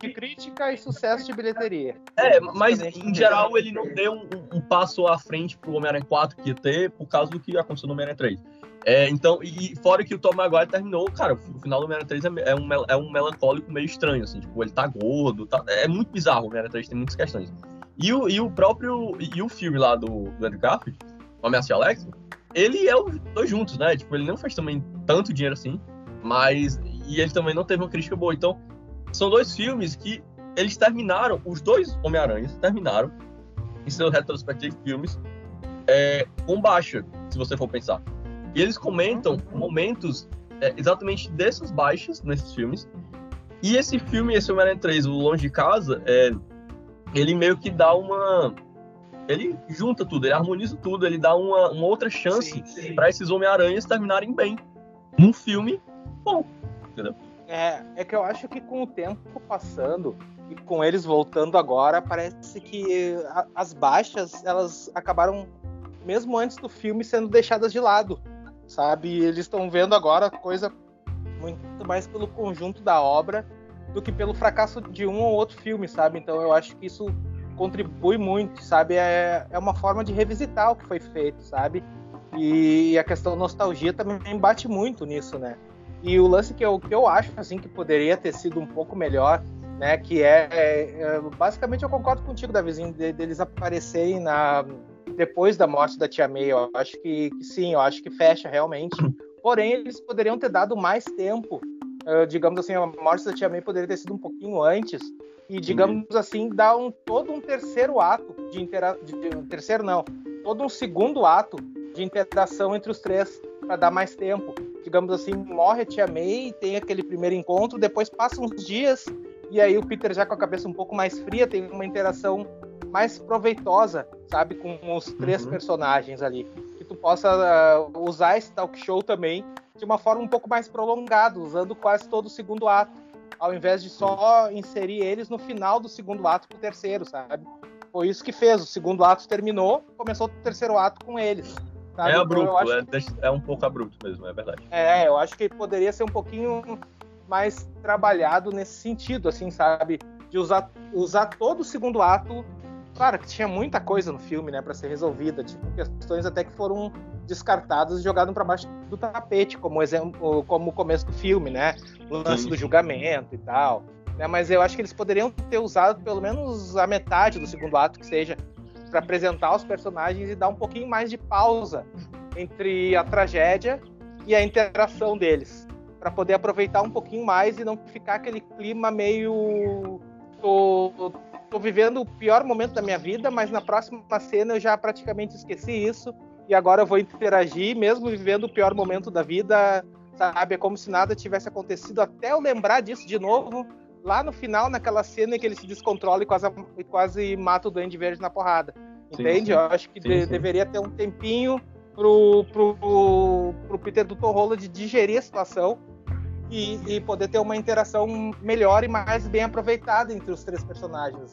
de crítica e sucesso de bilheteria. É, mas em geral ele não deu um, um passo à frente pro Homem-Aranha 4 que ia ter por causa do que aconteceu no Homem-Aranha 3. É, então, e fora que o Tom Maguire terminou, cara, o final do Homem-Aranha 3 é, é, um, é um melancólico meio estranho, assim, tipo, ele tá gordo, tá, é muito bizarro o Homem-Aranha 3, tem muitas questões. E o, e o próprio, e o filme lá do, do Andrew Garfield, o Ameaça de Alex, ele é os dois juntos, né, tipo, ele não faz também tanto dinheiro assim, Mas. E ele também não teve uma crítica boa. Então, são dois filmes que eles terminaram, os dois Homem-Aranhas terminaram em seus retrospectivos filmes é, com baixa, se você for pensar. E eles comentam momentos é, exatamente dessas baixas nesses filmes. E esse filme, esse Homem-Aranha 3, o Longe de Casa, é, ele meio que dá uma. Ele junta tudo, ele harmoniza tudo, ele dá uma, uma outra chance para esses Homem-Aranhas terminarem bem num filme bom. Entendeu? É, é que eu acho que com o tempo passando e com eles voltando agora, parece que as baixas elas acabaram mesmo antes do filme sendo deixadas de lado, sabe? Eles estão vendo agora coisa muito mais pelo conjunto da obra do que pelo fracasso de um ou outro filme, sabe? Então eu acho que isso contribui muito, sabe? É, é uma forma de revisitar o que foi feito, sabe? E a questão nostalgia também bate muito nisso, né? E o lance que eu, que eu acho assim que poderia ter sido um pouco melhor, né? Que é, é basicamente eu concordo contigo, Davizinho, de, deles aparecerem na depois da morte da Tia May. Eu acho que, que sim, eu acho que fecha realmente. Porém, eles poderiam ter dado mais tempo. Uh, digamos assim, a morte da Tia May poderia ter sido um pouquinho antes e digamos uhum. assim dar um todo um terceiro ato de interação, terceiro não, todo um segundo ato de interação entre os três para dar mais tempo. Digamos assim, morre a tia May, tem aquele primeiro encontro, depois passam uns dias e aí o Peter já com a cabeça um pouco mais fria tem uma interação mais proveitosa, sabe, com os três uhum. personagens ali. Que tu possa uh, usar esse talk show também de uma forma um pouco mais prolongada, usando quase todo o segundo ato, ao invés de só inserir eles no final do segundo ato pro terceiro, sabe? Foi isso que fez. O segundo ato terminou, começou o terceiro ato com eles. Sabe? É então, abrupto, é, que... é, um pouco abrupto mesmo, é verdade. É, eu acho que poderia ser um pouquinho mais trabalhado nesse sentido, assim, sabe? De usar, usar todo o segundo ato. Claro que tinha muita coisa no filme, né, para ser resolvida, tipo questões até que foram descartadas e jogadas para baixo do tapete, como exemplo, como o começo do filme, né? O lance Sim. do julgamento e tal. Né? Mas eu acho que eles poderiam ter usado pelo menos a metade do segundo ato, que seja para apresentar os personagens e dar um pouquinho mais de pausa entre a tragédia e a interação deles, para poder aproveitar um pouquinho mais e não ficar aquele clima meio tô, tô vivendo o pior momento da minha vida, mas na próxima cena eu já praticamente esqueci isso e agora eu vou interagir, mesmo vivendo o pior momento da vida, sabe? É como se nada tivesse acontecido até eu lembrar disso de novo lá no final, naquela cena em que ele se descontrola e quase, quase mata o Duende Verde na porrada. Entende? Sim, sim. Eu acho que sim, de, deveria ter um tempinho pro, pro, pro Peter do Tom de digerir a situação e, e, poder ter uma interação melhor e mais bem aproveitada entre os três personagens.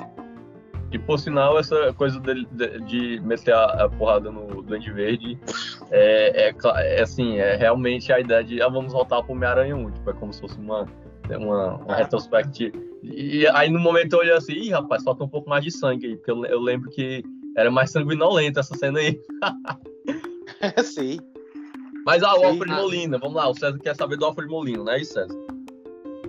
E por sinal, essa coisa de, de, de meter a, a, porrada no Duende Verde é, é, é, assim, é realmente a ideia de ah, vamos voltar pro Homem-Aranha 1. Tipo, é como se fosse uma, uma, uma retrospectiva. E aí no momento eu olhei assim, ih, rapaz, falta um pouco mais de sangue aí, porque eu, eu lembro que era mais sanguinolenta essa cena aí. Sim. Mas ah, o Sim, Alfred. Molina, vamos lá, o César quer saber do Alfred Molina, não é isso, César?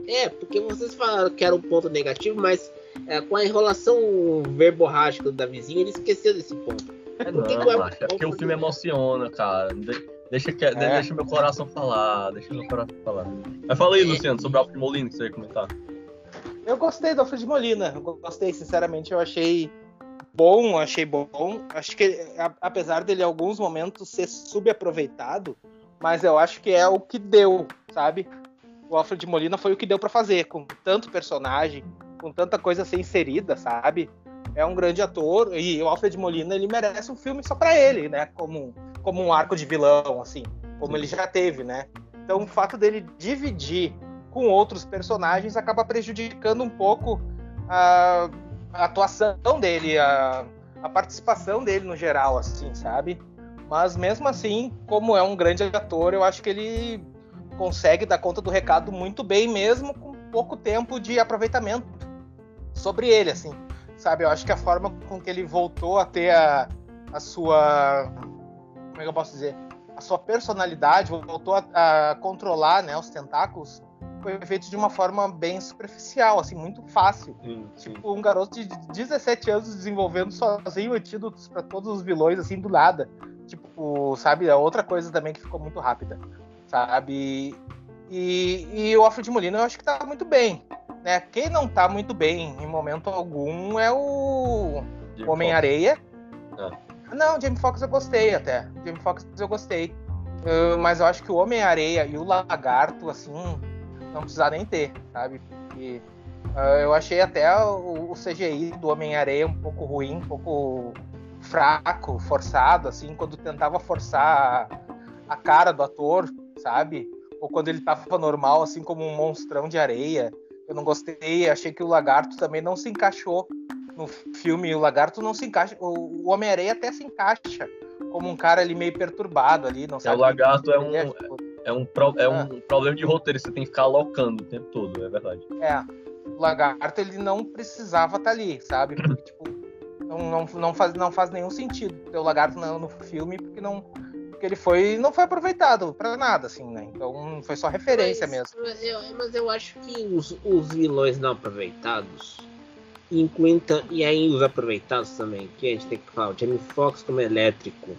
É, porque vocês falaram que era um ponto negativo, mas é, com a enrolação verborrágica do Davizinho, ele esqueceu desse ponto. É, não, que que macho, é porque o filme emociona, cara. Deixa, que, é. deixa meu coração falar, deixa meu coração falar. Mas fala aí, é. Luciano, sobre o Alfred Molina, que você ia comentar. Eu gostei do Alfred Molina, eu gostei, sinceramente, eu achei bom, achei bom. Acho que, apesar dele em alguns momentos ser subaproveitado, mas eu acho que é o que deu, sabe? O Alfred Molina foi o que deu para fazer, com tanto personagem, com tanta coisa a ser inserida, sabe? É um grande ator e o Alfred Molina ele merece um filme só para ele, né? Como, como um arco de vilão, assim, como ele já teve, né? Então o fato dele dividir com outros personagens acaba prejudicando um pouco a a atuação dele, a, a participação dele no geral, assim, sabe? Mas mesmo assim, como é um grande ator, eu acho que ele consegue dar conta do recado muito bem, mesmo com pouco tempo de aproveitamento sobre ele, assim, sabe? Eu acho que a forma com que ele voltou a ter a, a sua. Como é que eu posso dizer? A sua personalidade, voltou a, a controlar né, os tentáculos, foi feito de uma forma bem superficial, assim, muito fácil. Sim, sim. Tipo, um garoto de 17 anos desenvolvendo sozinho antídotos para todos os vilões, assim, do nada. Tipo, sabe? É outra coisa também que ficou muito rápida, sabe? E, e o Alfred Molina eu acho que tá muito bem. Né? Quem não tá muito bem em momento algum é o Homem-Areia. Ah. Não, Jamie Foxx eu gostei até. Jamie Foxx eu gostei. Uh, mas eu acho que o Homem-Areia e o Lagarto, assim, não precisa nem ter, sabe? Porque uh, eu achei até o, o CGI do Homem-Areia um pouco ruim, um pouco fraco, forçado, assim, quando tentava forçar a, a cara do ator, sabe? Ou quando ele tava normal, assim, como um monstrão de areia. Eu não gostei, achei que o Lagarto também não se encaixou no filme. O Lagarto não se encaixa, o Homem-Areia até se encaixa como um cara ali meio perturbado ali, não é, sabe? o Lagarto é um, é, tipo... é um, pro, é um ah. problema de roteiro, você tem que ficar alocando o tempo todo, é verdade. É, o Lagarto ele não precisava estar tá ali, sabe? Porque, tipo, não, não, não, faz, não faz nenhum sentido ter o Lagarto no, no filme, porque não porque ele foi não foi aproveitado para nada assim né então foi só referência mas, mesmo mas eu, mas eu acho que os, os vilões não aproveitados incluindo e aí os aproveitados também, que a gente tem que falar, o Jamie Foxx como elétrico,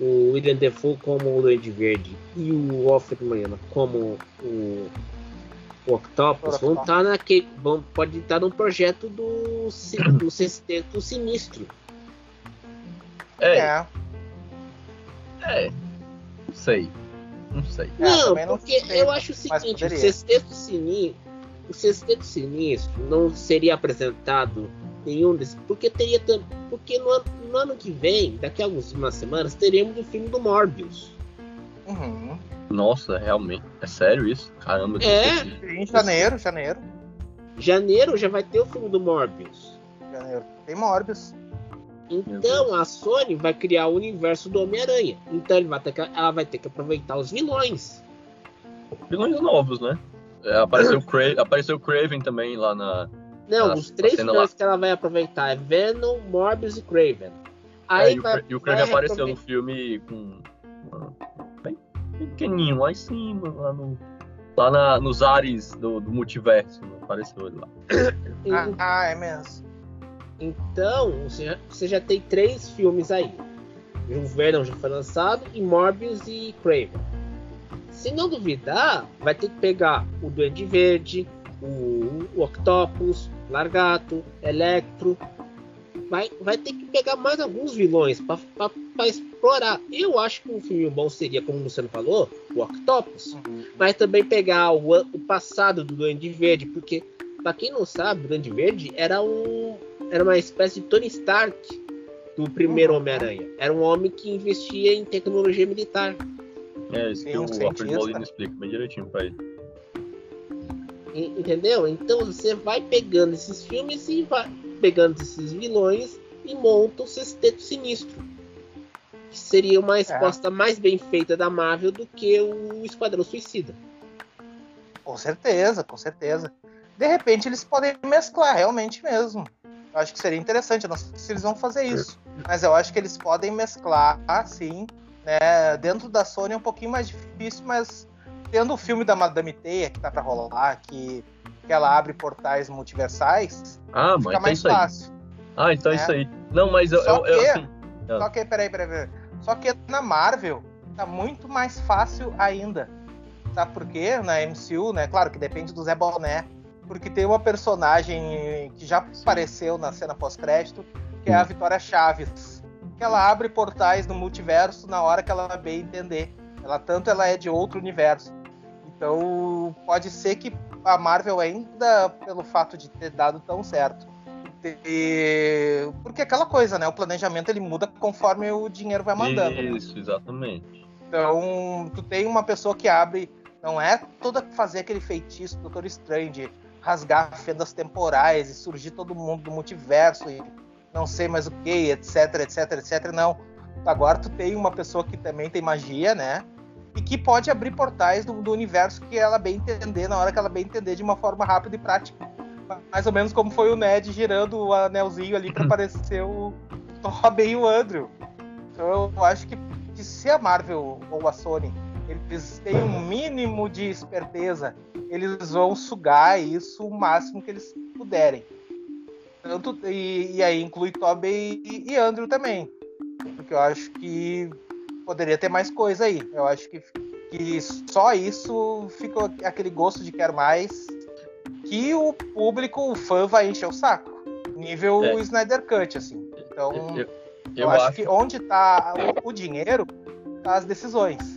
o William Defoe como o Duende Verde e o Alfred Molina como o, o Octopus vão estar tá naquele. Vão, pode estar no projeto do, do Sexteto Sinistro. É. é. É. Não sei. Não sei. Não, é, porque não eu acho o seguinte, o Sexteto Sinistro o Sexteto Sinistro não seria apresentado nenhum desses. Porque teria. Porque no ano, no ano que vem, daqui a algumas semanas, teremos o filme do Morbius. Uhum. Nossa, realmente. É sério isso? Caramba, é. Em janeiro, janeiro. Janeiro já vai ter o filme do Morbius. Janeiro. Tem Morbius. Então a Sony vai criar o universo do Homem-Aranha. Então vai que, ela vai ter que aproveitar os vilões. Vilões novos, né? É, apareceu, Cra apareceu Craven também lá na. Não, os três filmes que ela vai aproveitar é Venom, Morbius e Craven. Aí é, e, vai, o, e o Craven apareceu no filme com. Bem, bem pequenininho, lá em cima, lá no. Lá na, nos ares do, do multiverso, apareceu ele lá. ah, ah, é mesmo. Então, você já, você já tem três filmes aí. O Venom já foi lançado, e Morbius e Craven. Se não duvidar, vai ter que pegar o Duende Verde, o, o Octopus, Largato, Electro. Vai, vai ter que pegar mais alguns vilões para explorar. Eu acho que um filme bom seria, como o Luciano falou, o Octopus, uhum. mas também pegar o, o passado do Duende Verde, porque, para quem não sabe, o Duende Verde era, um, era uma espécie de Tony Stark do primeiro uhum. Homem-Aranha. Era um homem que investia em tecnologia militar. É, isso que um o Alfred Molina explica bem direitinho pra ele. Entendeu? Então você vai pegando esses filmes e vai pegando esses vilões e monta o Sexteto Sinistro. Que seria uma é. resposta é. mais bem feita da Marvel do que o Esquadrão Suicida. Com certeza, com certeza. De repente eles podem mesclar, realmente mesmo. Eu acho que seria interessante. Eu não sei se eles vão fazer isso. Mas eu acho que eles podem mesclar, assim, né? Dentro da Sony é um pouquinho mais difícil, mas tendo o filme da Madame Teia que tá para rolar, que, que ela abre portais multiversais, ah, fica mais é fácil. Ah, então é isso aí. Não, mas eu. Só, eu, que, assim, só que, peraí, peraí, peraí. Só que na Marvel tá muito mais fácil ainda. Sabe por quê? Na MCU, né? Claro que depende do Zé Boné. Porque tem uma personagem que já apareceu na cena pós-crédito, que é a hum. Vitória Chaves que ela abre portais no multiverso na hora que ela bem entender. Ela tanto ela é de outro universo. Então pode ser que a Marvel ainda pelo fato de ter dado tão certo. E... Porque aquela coisa, né? O planejamento ele muda conforme o dinheiro vai mandando. Né? Isso, né? exatamente. Então, tu tem uma pessoa que abre, não é toda fazer aquele feitiço do Doutor Estranho de rasgar fendas temporais e surgir todo mundo do multiverso e não sei mais o que, etc, etc, etc. Não. Agora tu tem uma pessoa que também tem magia, né? E que pode abrir portais do, do universo que ela bem entender, na hora que ela bem entender, de uma forma rápida e prática. Mais ou menos como foi o Ned girando o anelzinho ali para aparecer o Robin e o Andrew. Então eu acho que, que se a Marvel ou a Sony eles têm um mínimo de esperteza, eles vão sugar isso o máximo que eles puderem. Tanto, e, e aí inclui Tobey e, e Andrew também. Porque eu acho que poderia ter mais coisa aí. Eu acho que, que só isso fica aquele gosto de quer mais que o público, o fã vai encher o saco. Nível é. Snyder Cut, assim. Então, eu, eu, eu acho, acho, que onde está o, o, dinheiro, tá as decisões.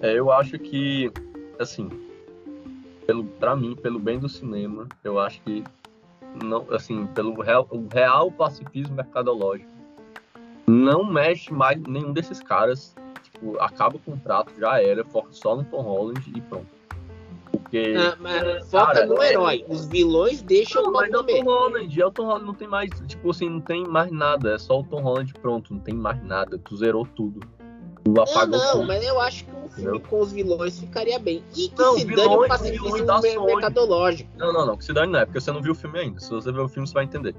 É, eu acho que, assim, pelo, pra mim, pelo bem do cinema, eu acho que, não, assim, pelo real, o real pacifismo mercadológico, não mexe mais nenhum desses caras. Tipo, acaba o contrato, já era, foca só no Tom Holland e pronto. Porque. Ah, mas foca no herói. Os vilões deixam não, mas é o Tom Holland. É o Tom Holland não tem mais. Tipo assim, não tem mais nada. É só o Tom Holland pronto. Não tem mais nada. Tu zerou tudo. Tu apagou não, não, tudo. mas eu acho que um filme com os vilões ficaria bem. E que não, se vilões, dane o pacifismo mercadológico. Não, não, não. Que se dane não é, porque você não viu o filme ainda. Se você ver o filme, você vai entender.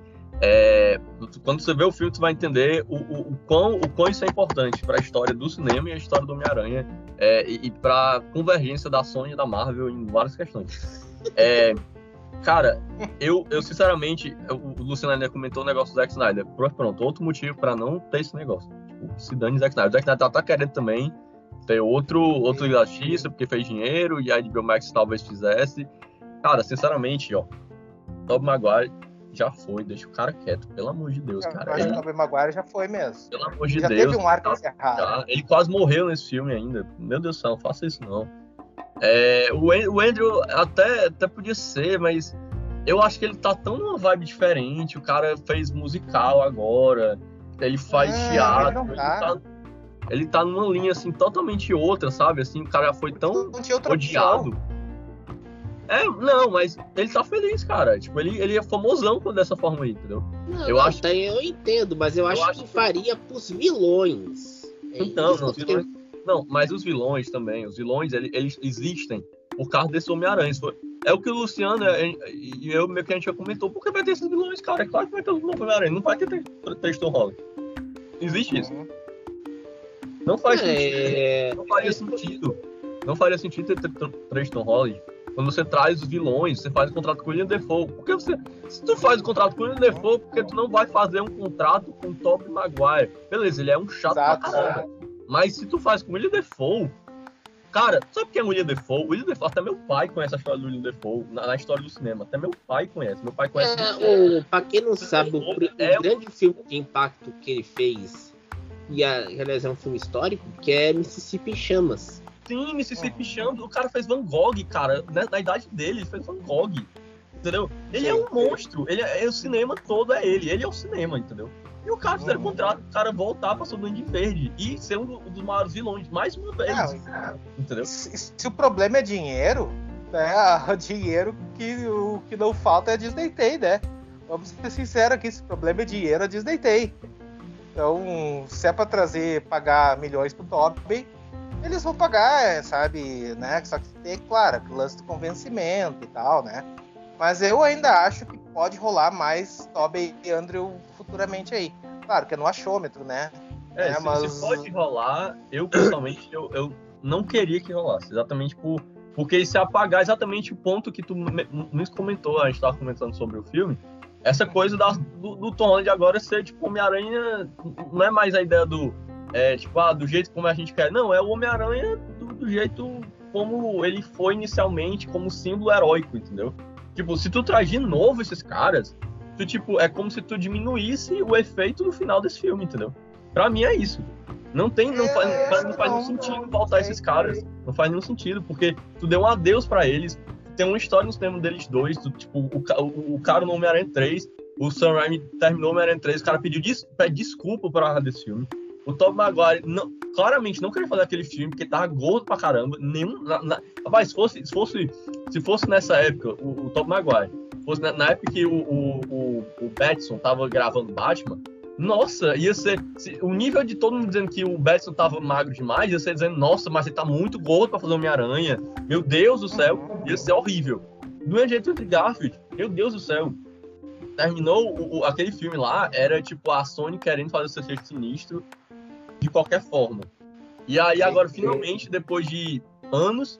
É, quando você vê o filme, você vai entender o, o, o, quão, o quão isso é importante para a história do cinema e a história do Homem-Aranha é, e, e para a convergência da Sony e da Marvel em várias questões. É, cara, eu, eu sinceramente, o Luciano ainda comentou o negócio do Zack Snyder. Pronto, outro motivo para não ter esse negócio. Tipo, se dane Zack Snyder. O Zack Snyder tá, tá querendo também ter outro, outro artista porque fez dinheiro e a HBO Max talvez fizesse. Cara, sinceramente, ó, Tobey Maguire já foi, deixa o cara quieto, pelo amor de Deus, cara. Eu acho ele... que o Tobey Maguire já foi mesmo. Pelo amor de já Deus. Já teve um arco encerrado. Ele quase morreu nesse filme ainda. Meu Deus do céu, não faça isso não. É, o, o Andrew até, até podia ser, mas eu acho que ele tá tão numa vibe diferente. O cara fez musical agora, ele faz é, teatro. Ele, tá. Ele, tá, ele tá numa linha assim totalmente outra, sabe? Assim, o cara foi tão odiado. Opção. É, não, mas ele tá feliz, cara. Tipo, ele, ele é famosão dessa forma aí, entendeu? Não, eu não, acho tem, eu entendo, mas eu, eu acho, acho, que faria pros vilões. É então, não, vilões, não, mas os vilões também, os vilões, eles, eles existem por causa desse Homem-Aranha. É o que o Luciano e eu meio que a gente já comentou, porque vai ter esses vilões, cara. É claro que vai ter o Homem-Aranha, não vai ter texto Holland. Existe isso. Uhum. Não faz é... sentido. Não faria sentido. Não faria sentido ter Tristan Holland quando você traz os vilões, você faz o contrato com o William Defoe. Porque você, se tu faz o contrato com o William Defoe, porque tu não vai fazer um contrato com o Tobey Maguire. Beleza, ele é um chato Exato, pra caramba. Mas se tu faz com o William Defoe, cara, sabe quem é o William Defoe? O William Defoe, até meu pai conhece a história do William Defoe, na, na história do cinema. Até meu pai conhece. Meu pai conhece. É, o, pra quem não sabe, o, o é grande filme de impacto que ele fez, e a, aliás, é um filme histórico, que é Mississippi em Chamas Sim, Mississippi Chambers, o cara fez Van Gogh, cara, né? na idade dele, ele fez Van Gogh, entendeu? Ele é um monstro, ele é, é, o cinema todo é ele, ele é o cinema, entendeu? E o cara fizeram uhum. contrato, o cara voltar pra Duende Verde e ser um dos maiores vilões, mais uma vez, é, entendeu? Se, se, o problema é dinheiro, né, o dinheiro que, o que não falta é a Disney tem, né? Vamos ser sinceros aqui, se o problema é dinheiro, a Disney tem. Então, se é pra trazer, pagar milhões pro Tobey, eles vão pagar, sabe, né? Só que tem, claro, lance do convencimento e tal, né? Mas eu ainda acho que pode rolar mais Tobey e Andrew futuramente aí. Claro que é no achômetro, né? É, é se, mas... se, pode rolar, eu pessoalmente eu, eu não queria que rolasse, exatamente por porque é apagar exatamente o ponto que tu nos comentou, a gente estava comentando sobre o filme, essa coisa da, do, do Tom Holland agora ser tipo Homem-Aranha, não é mais a ideia do é, tipo, ah, do jeito como a gente quer. Não, é o Homem-Aranha do, do, jeito como ele foi inicialmente, como símbolo heróico, entendeu? Tipo, se tu traz de novo esses caras, tu, tipo, é como se tu diminuísse o efeito no final desse filme, entendeu? Pra mim é isso. Não tem, não, faz, não faz, não faz nenhum sentido voltar esses caras. Não faz nenhum sentido, porque tu deu um adeus para eles. Tem uma história no cinema deles dois, tu, tipo, o, o, o cara no Homem-Aranha 3, o Sam Raimi terminou o Homem-Aranha 3, o cara pediu des, pede desculpa pra desse filme. O Tom Maguire não, claramente não queria fazer aquele filme porque tava gordo pra caramba. Nenhum, na, na, rapaz, se fosse, se fosse, se fosse nessa época, o, o Tom Maguire, fosse na, na, época que o, o, o, o Batson tava gravando Batman, nossa, ia ser. Se, o nível de todo mundo dizendo que o Batson tava magro demais, ia ser dizendo, nossa, mas ele tá muito gordo pra fazer Homem-Aranha. Meu Deus do céu, ia ser horrível. Do mesmo jeito de Garfield, meu Deus do céu. Terminou o, o, aquele filme lá, era tipo a Sony querendo fazer o seu sinistro de qualquer forma. E aí agora, finalmente, depois de anos,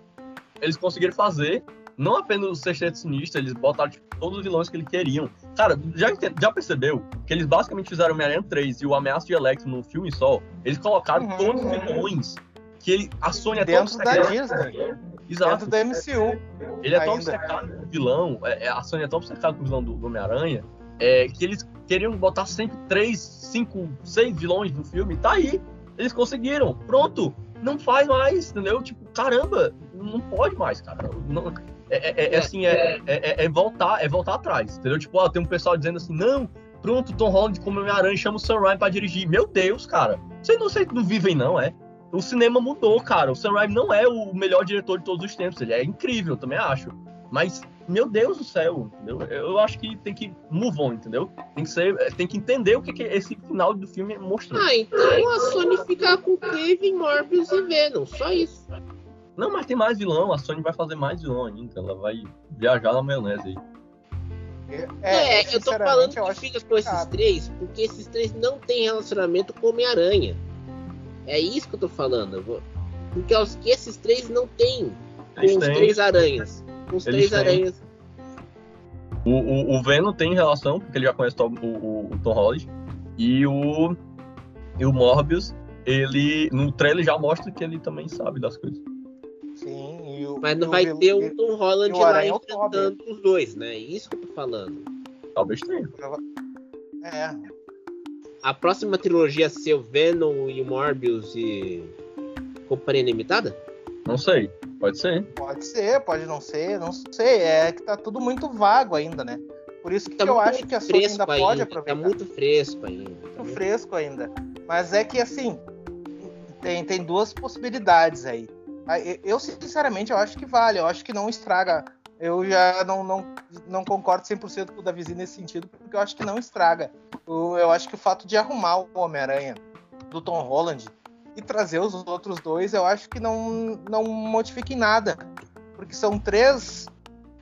eles conseguiram fazer não apenas o Sexteto Sinistro, eles botaram tipo, todos os vilões que eles queriam. Cara, já, já percebeu que eles basicamente fizeram Homem-Aranha 3 e o Ameaça de Electro num filme só? Eles colocaram uhum. todos os vilões que ele, a Sony é Dentro da Disney. Exato. Dentro da MCU. Ele é tão obcecado com o vilão, é, é, a Sony é tão obcecada com o vilão do, do Homem-Aranha, é, que eles queriam botar sempre três, cinco, seis vilões no filme. Tá aí. Eles conseguiram. Pronto. Não faz mais, entendeu? Tipo, caramba, não pode mais, cara. Não, é, é, é, assim, é, é, voltar, é voltar atrás, entendeu? Tipo, ó, tem um pessoal dizendo assim, não, pronto, Tom Holland como Homem-Aranha chama o Sam Raimi pra dirigir. Meu Deus, cara. Vocês não, vocês não vivem, não, é? O cinema mudou, cara. O Sam Raimi não é o melhor diretor de todos os tempos. Ele é incrível, também acho. Mas, meu Deus do céu, entendeu? eu acho que tem que move on, entendeu? Tem que, ser, tem que entender o que, que esse final do filme mostrou. Ah, então a Sony fica com Kevin, Morbius e Venom, só isso. Não, mas tem mais vilão. A Sony vai fazer mais vilão ainda. Ela vai viajar na maionese aí. É, é eu tô falando que fica com esses três, porque esses três não têm relacionamento com Homem-Aranha. É isso que eu tô falando. Porque os que esses três não têm com Eles os têm. três aranhas. Com os Eles três têm. aranhas. O, o, o Venom tem relação, porque ele já conhece o, o, o Tom Holland. E o, e o Morbius, ele no trailer já mostra que ele também sabe das coisas. Sim, e o, Mas não vai ter o Tom Holland lá enfrentando os dois, né? Isso que eu tô falando. Talvez tenha. É. A próxima trilogia ser o Venom e o Morbius e Companhia Limitada? Não sei. Pode ser. Pode ser, pode não ser, não sei. É que tá tudo muito vago ainda, né? Por isso que tá eu acho que a Sony ainda, ainda pode tá aproveitar. Tá muito fresco ainda. Muito fresco ainda. Mas é que assim, tem, tem duas possibilidades aí. Ah, eu, sinceramente, eu acho que vale. Eu acho que não estraga. Eu já não, não, não concordo 100% com o Davizinho nesse sentido, porque eu acho que não estraga. Eu, acho que o fato de arrumar o Homem-Aranha do Tom Holland e trazer os outros dois, eu acho que não, não modifica em nada. Porque são três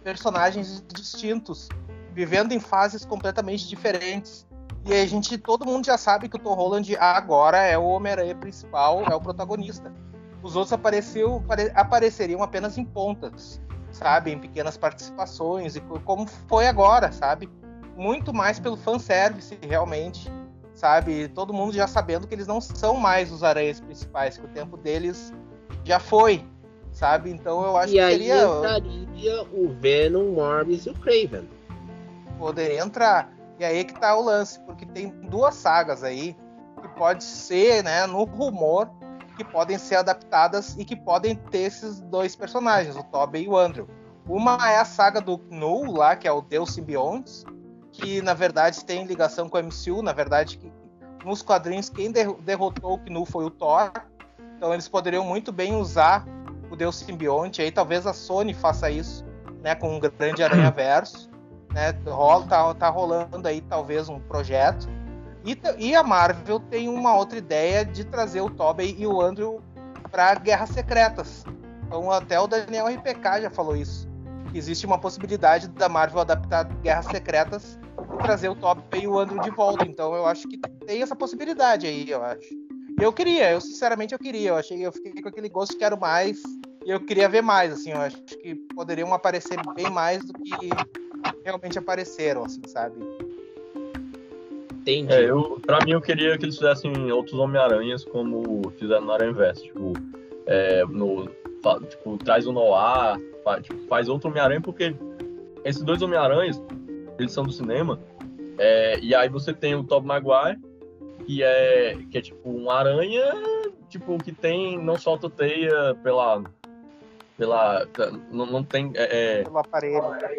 personagens distintos, vivendo em fases completamente diferentes. E a gente, todo mundo já sabe que o Tom Holland agora é o Homem-Aranha principal, é o protagonista. Os outros apareceu, apareceriam apenas em pontas, sabe? Em pequenas participações, e como foi agora, sabe? Muito mais pelo fanservice, realmente, sabe? Todo mundo já sabendo que eles não são mais os aranhas principais, que o tempo deles já foi, sabe? Então eu acho e que seria. entraria o Venom, Morbius e o Craven. Poderia entrar. E aí que tá o lance, porque tem duas sagas aí que pode ser, né, no rumor, que podem ser adaptadas e que podem ter esses dois personagens, o Tobey e o Andrew. Uma é a saga do Knull lá, que é o Deus Simbiontes, que na verdade tem ligação com o MCU, na verdade nos quadrinhos quem derrotou o Knull foi o Thor. Então eles poderiam muito bem usar o Deus Simbionte, aí talvez a Sony faça isso, né, com o Grande Aranha Verso, né? Rola, tá, tá rolando aí talvez um projeto e, e, a Marvel tem uma outra ideia de trazer o Tobey e o Andrew para Guerras Secretas. Então até o Daniel RPK já falou isso. Existe uma possibilidade da Marvel adaptar Guerras Secretas trazer o Tobey e o Andrew de volta. Então eu acho que tem essa possibilidade aí, eu acho. Eu queria, eu sinceramente eu queria. Eu achei, eu fiquei com aquele gosto quero mais. E eu queria ver mais, assim, eu acho que poderiam aparecer bem mais do que realmente apareceram, assim, sabe? Entendi. É, eu, pra mim, eu queria que eles fizessem outros Homem-Aranhas como fizeram no Aranha Verso. Tipo, é, no, tipo, traz o Noir, faz, tipo, faz outro Homem-Aranha, porque esses dois Homem-Aranhas, eles são do cinema. É, e aí você tem o Tobey Maguire, que é, que é tipo um aranha, tipo, que tem, não solta teia pela. Pela. Não, não tem. É, é.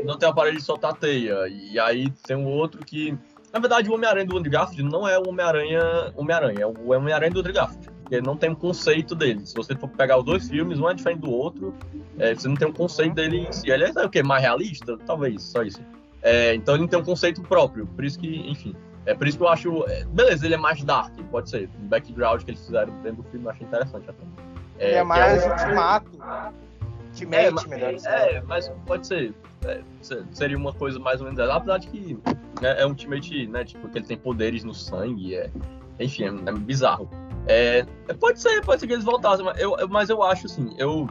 Não tem aparelho de soltar teia. E aí tem um outro que na verdade, o Homem-Aranha do Andrew Garfield não é o Homem-Aranha Homem-Aranha, é o Homem-Aranha do Andrew Garfield. Porque não tem um conceito dele. Se você for pegar os dois filmes, um é diferente do outro, é, você não tem um conceito dele em si. Ele é, é o quê? Mais realista? Talvez, só isso. É, então ele tem um conceito próprio. Por isso que, enfim. É por isso que eu acho. É, beleza, ele é mais dark, pode ser. O background que eles fizeram dentro do filme eu achei interessante até. É, ele é mais é ultimato. Ultimate, é, melhor. É, mas pode ser. É, seria uma coisa mais ou menos. Apesar de que né, é um Ultimate, né? Tipo, que ele tem poderes no sangue. É, enfim, é, bizarro. Pode ser, pode ser que eles voltassem, mas eu, mas eu acho assim, eu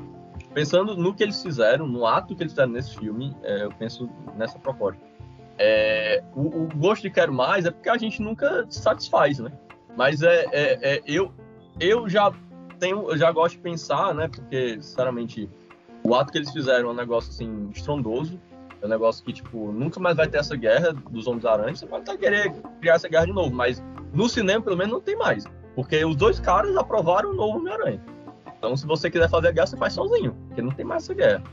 pensando no que eles fizeram, no ato que eles fizeram nesse filme, é, eu penso nessa proposta. É, o, o, gosto de quero mais é porque a gente nunca se satisfaz, né? Mas é, é, é, eu, eu já tenho, eu já gosto de pensar, né? Porque, sinceramente, o ato que eles fizeram é um negócio assim estrondoso. É um negócio que, tipo, nunca mais vai ter essa guerra dos Homens-Aranha. Você pode até querer criar essa guerra de novo, mas no cinema, pelo menos, não tem mais. Porque os dois caras aprovaram o novo Homem-Aranha. Então, se você quiser fazer a guerra, você faz sozinho, porque não tem mais essa guerra.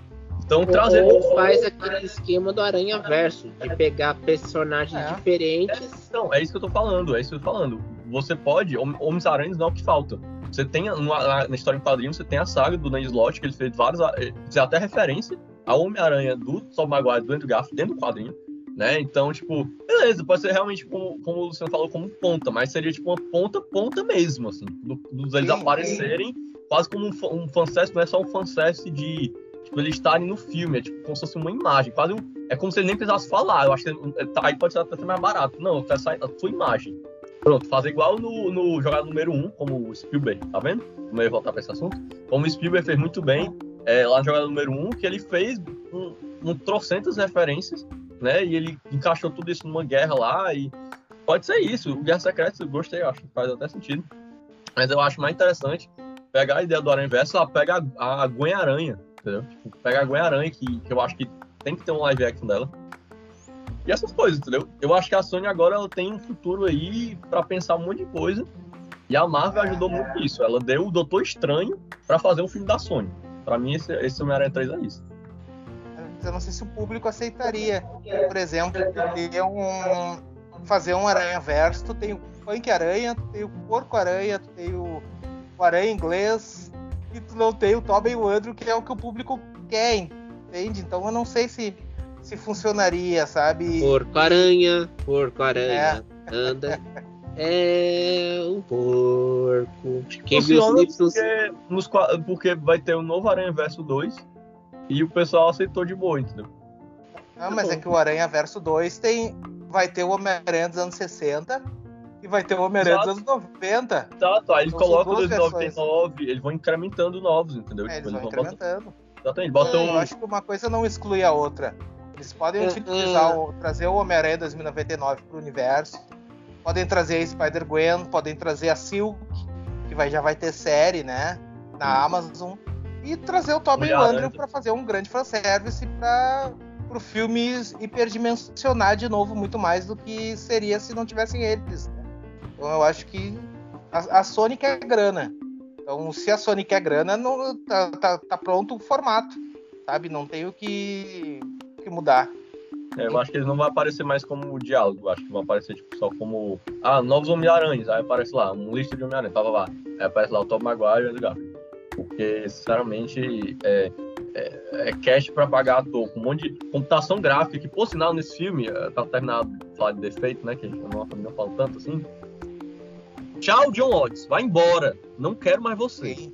Então, trazer. Ou faz aquele esquema do Aranha Verso, de pegar personagens é. diferentes. É, não, é isso que eu tô falando, é isso que eu tô falando. Você pode, Homens-Aranhas não é o que falta. Você tem, na, na história em quadrinhos, você tem a saga do Dan Slott, que ele fez vários. Eh, fez até referência ao Homem-Aranha do Tom Maguire, do Andrew Garfield, dentro do quadrinho. Né? Então, tipo, beleza, pode ser realmente, como, como o Luciano falou, como ponta, mas seria tipo uma ponta, ponta mesmo, assim, dos eles aparecerem quase como um, um fanservice, não é só um fanservice de Tipo, eles estarem no filme, é tipo como se fosse uma imagem, quase um, é como se ele nem precisasse falar. Eu acho que é, tá, aí pode ser até mais barato. Não, essa a sua imagem. Pronto, fazer igual no, no jogado número 1, um, como o Spielberg, tá vendo? Eu ia voltar para esse assunto. Como o Spielberg fez muito bem é, lá no jogado número 1, um, que ele fez um, um trocentas referências, né? E ele encaixou tudo isso numa guerra lá e pode ser isso. Guerra Secreta, eu gostei, acho que faz até sentido. Mas eu acho mais interessante pegar a ideia do Aranha Verso, pega a, a Gwen-Aranha, entendeu? Tipo, pega a Gwen-Aranha, que, que eu acho que tem que ter um live action dela. E essas coisas, entendeu? Eu acho que a Sony agora ela tem um futuro aí para pensar um monte de coisa. E a Marvel ajudou muito nisso. Ela deu o Doutor Estranho para fazer um filme da Sony. Para mim, esse, esse Homem-Aranha 3 é isso. Eu não sei se o público aceitaria. Por exemplo, ter um, fazer um Aranha Verso. Tu tem o Punk Aranha, tu tem o Porco Aranha, tu tem o, o Aranha Inglês, e tu não tem o Tobey e o Andrew, que é o que o público quer, entende? Então eu não sei se, se funcionaria, sabe? Porco-aranha, porco-aranha, é. anda. É um porco. Quem viu os Simpsons... porque, nos, porque vai ter o um novo Aranha Verso 2 e o pessoal aceitou de boa, entendeu? Não, mas é que o Aranha Verso 2 tem, vai ter o Homem-Aranha dos anos 60 e vai ter o Homem-Aranha dos anos 90. Exato, aí eles então, colocam os 99, eles vão incrementando novos, entendeu? É, tipo, eles, vão incrementando. Botam... Exatamente, botam... Eu acho que uma coisa não exclui a outra. Eles podem uh, utilizar, uh. O, trazer o Homem-Aranha 2099 pro universo, podem trazer a Spider-Gwen, podem trazer a Silk, que vai, já vai ter série, né, na Amazon, e trazer o Tobey e Andrew para fazer um grande fanservice para o filme hiperdimensionar de novo muito mais do que seria se não tivessem eles. Eu acho que a, a Sony quer grana. Então, se a Sony quer grana, não, tá, tá, tá pronto o formato, sabe? Não tem o que, que mudar. É, eu acho que eles não vão aparecer mais como diálogo, acho que vão aparecer tipo, só como. Ah, novos Homem-Aranhas. Aí aparece lá, um lista de Homem-Aranha, lá. Aí aparece lá o Tom Maguire e o Andrew. Porque, sinceramente, é, é, é cash pra pagar ator, com um monte de computação gráfica, que, por sinal, nesse filme, tá terminado falar de defeito, né? Que a gente não, não fala tanto assim. Tchau, John Watts. Vai embora. Não quero mais você.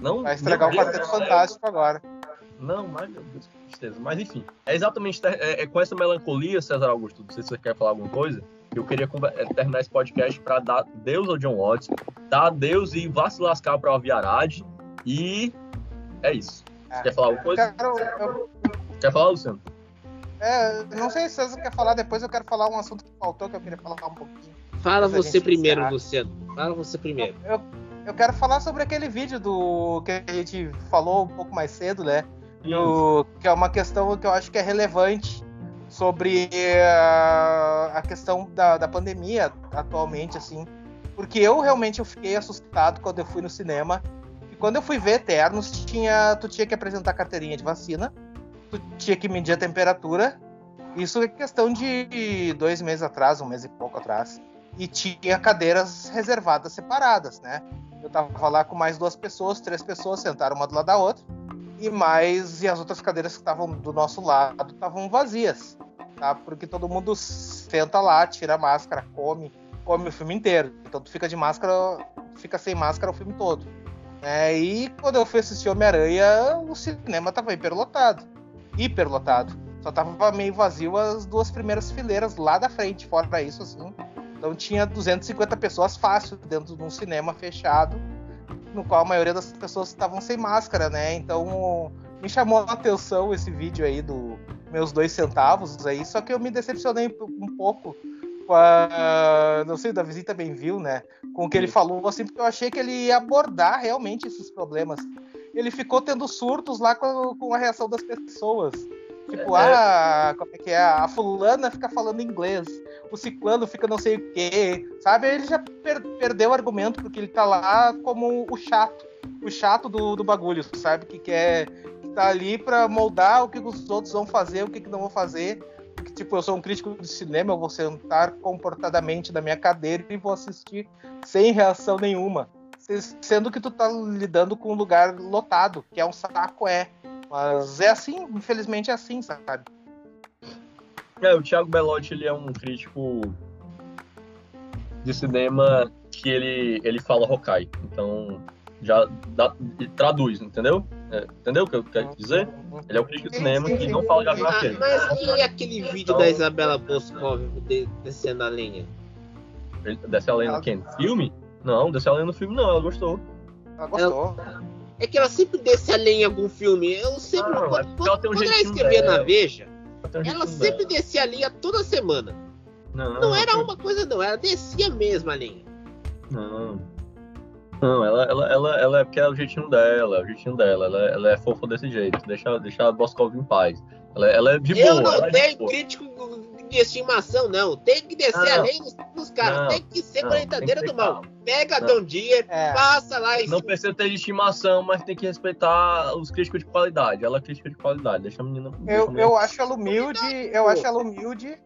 Não, Vai estragar o Quarteto Fantástico agora. Não, mas meu Deus, que tristeza. Mas enfim, é exatamente é, é com essa melancolia, César Augusto. Não sei se você quer falar alguma coisa. Eu queria é, terminar esse podcast para dar Deus ao John Watts, dar Deus e vá se lascar para o Aviarade. E é isso. Você é, quer falar alguma coisa? Quero, eu... Quer falar, Luciano? É, não sei se César quer falar, depois eu quero falar um assunto que faltou que eu queria falar um pouquinho. Fala você primeiro, encerrar. Luciano. Fala você primeiro. Eu, eu, quero falar sobre aquele vídeo do que a gente falou um pouco mais cedo, né? Do, que é uma questão que eu acho que é relevante sobre a, a questão da, da pandemia atualmente, assim. Porque eu realmente eu fiquei assustado quando eu fui no cinema. E quando eu fui ver Eternos, tinha, tu tinha que apresentar carteirinha de vacina, tu tinha que medir a temperatura. Isso é questão de dois meses atrás, um mês e pouco atrás e tinha cadeiras reservadas separadas, né? Eu tava lá com mais duas pessoas, três pessoas sentaram uma do lado da outra e mais e as outras cadeiras que estavam do nosso lado estavam vazias, tá? Porque todo mundo senta lá, tira a máscara, come, come o filme inteiro. Então tu fica de máscara, fica sem máscara o filme todo. É, e quando eu fui assistir Homem-Aranha, o cinema tava hiperlotado. Hiperlotado. Só tava meio vazio as duas primeiras fileiras lá da frente. Fora isso, assim, então tinha 250 pessoas fácil dentro de um cinema fechado, no qual a maioria das pessoas estavam sem máscara, né? Então me chamou a atenção esse vídeo aí do meus dois centavos aí, só que eu me decepcionei um pouco a, não sei, o Davizinho também viu, né? Com o que ele falou, assim, porque eu achei que ele ia abordar realmente esses problemas. Ele ficou tendo surtos lá com, com a reação das pessoas. Tipo, é, ah, como é que é? A fulana fica falando inglês, o ciclano fica não sei o quê, sabe? Ele já per perdeu o argumento, porque ele tá lá como o chato, o chato do, do bagulho, sabe? Que quer, que tá ali pra moldar o que os outros vão fazer, o que, que não vão fazer que, tipo, eu sou um crítico de cinema, eu vou sentar comportadamente na minha cadeira e vou assistir sem reação nenhuma. Sendo que tu tá lidando com um lugar lotado, que é um saco, é. Mas é assim, infelizmente é assim, sabe? É, o Thiago Belotti, ele é um crítico de cinema que ele, ele fala Hokai. Então, já dá, traduz, entendeu? É, entendeu o que eu quero dizer? Ele é o crítico de cinema que não fala Gabriel ah, Mas e aquele vídeo então... da Isabela Boscov de, descendo a lenha? Desce a lenha no quem? Filme? Não, desce a lenha no filme não, ela gostou. Ela gostou. Ela... É que ela sempre desce a lenha em algum filme. Eu sempre. Ah, quando, quando, quando ela escrevia na Veja, ela, ela sempre descia a linha toda semana. Não, não era uma coisa, não, ela descia mesmo a linha. Não. Não, ela, ela, ela, ela é porque é o jeitinho dela, é o jeitinho dela. Ela, ela é fofa desse jeito. Deixa, deixa a Boscov em paz. Ela, ela é de boa. Eu não tenho é crítico de estimação, não. Tem que descer não, além dos, dos caras. Tem que ser colheitadeira do mal. Pega não. Dom Dia, é. passa lá e. Não precisa ter de estimação, mas tem que respeitar os críticos de qualidade. Ela é crítica de qualidade. Deixa a menina. Eu, eu acho ela humilde. Eu acho ela humilde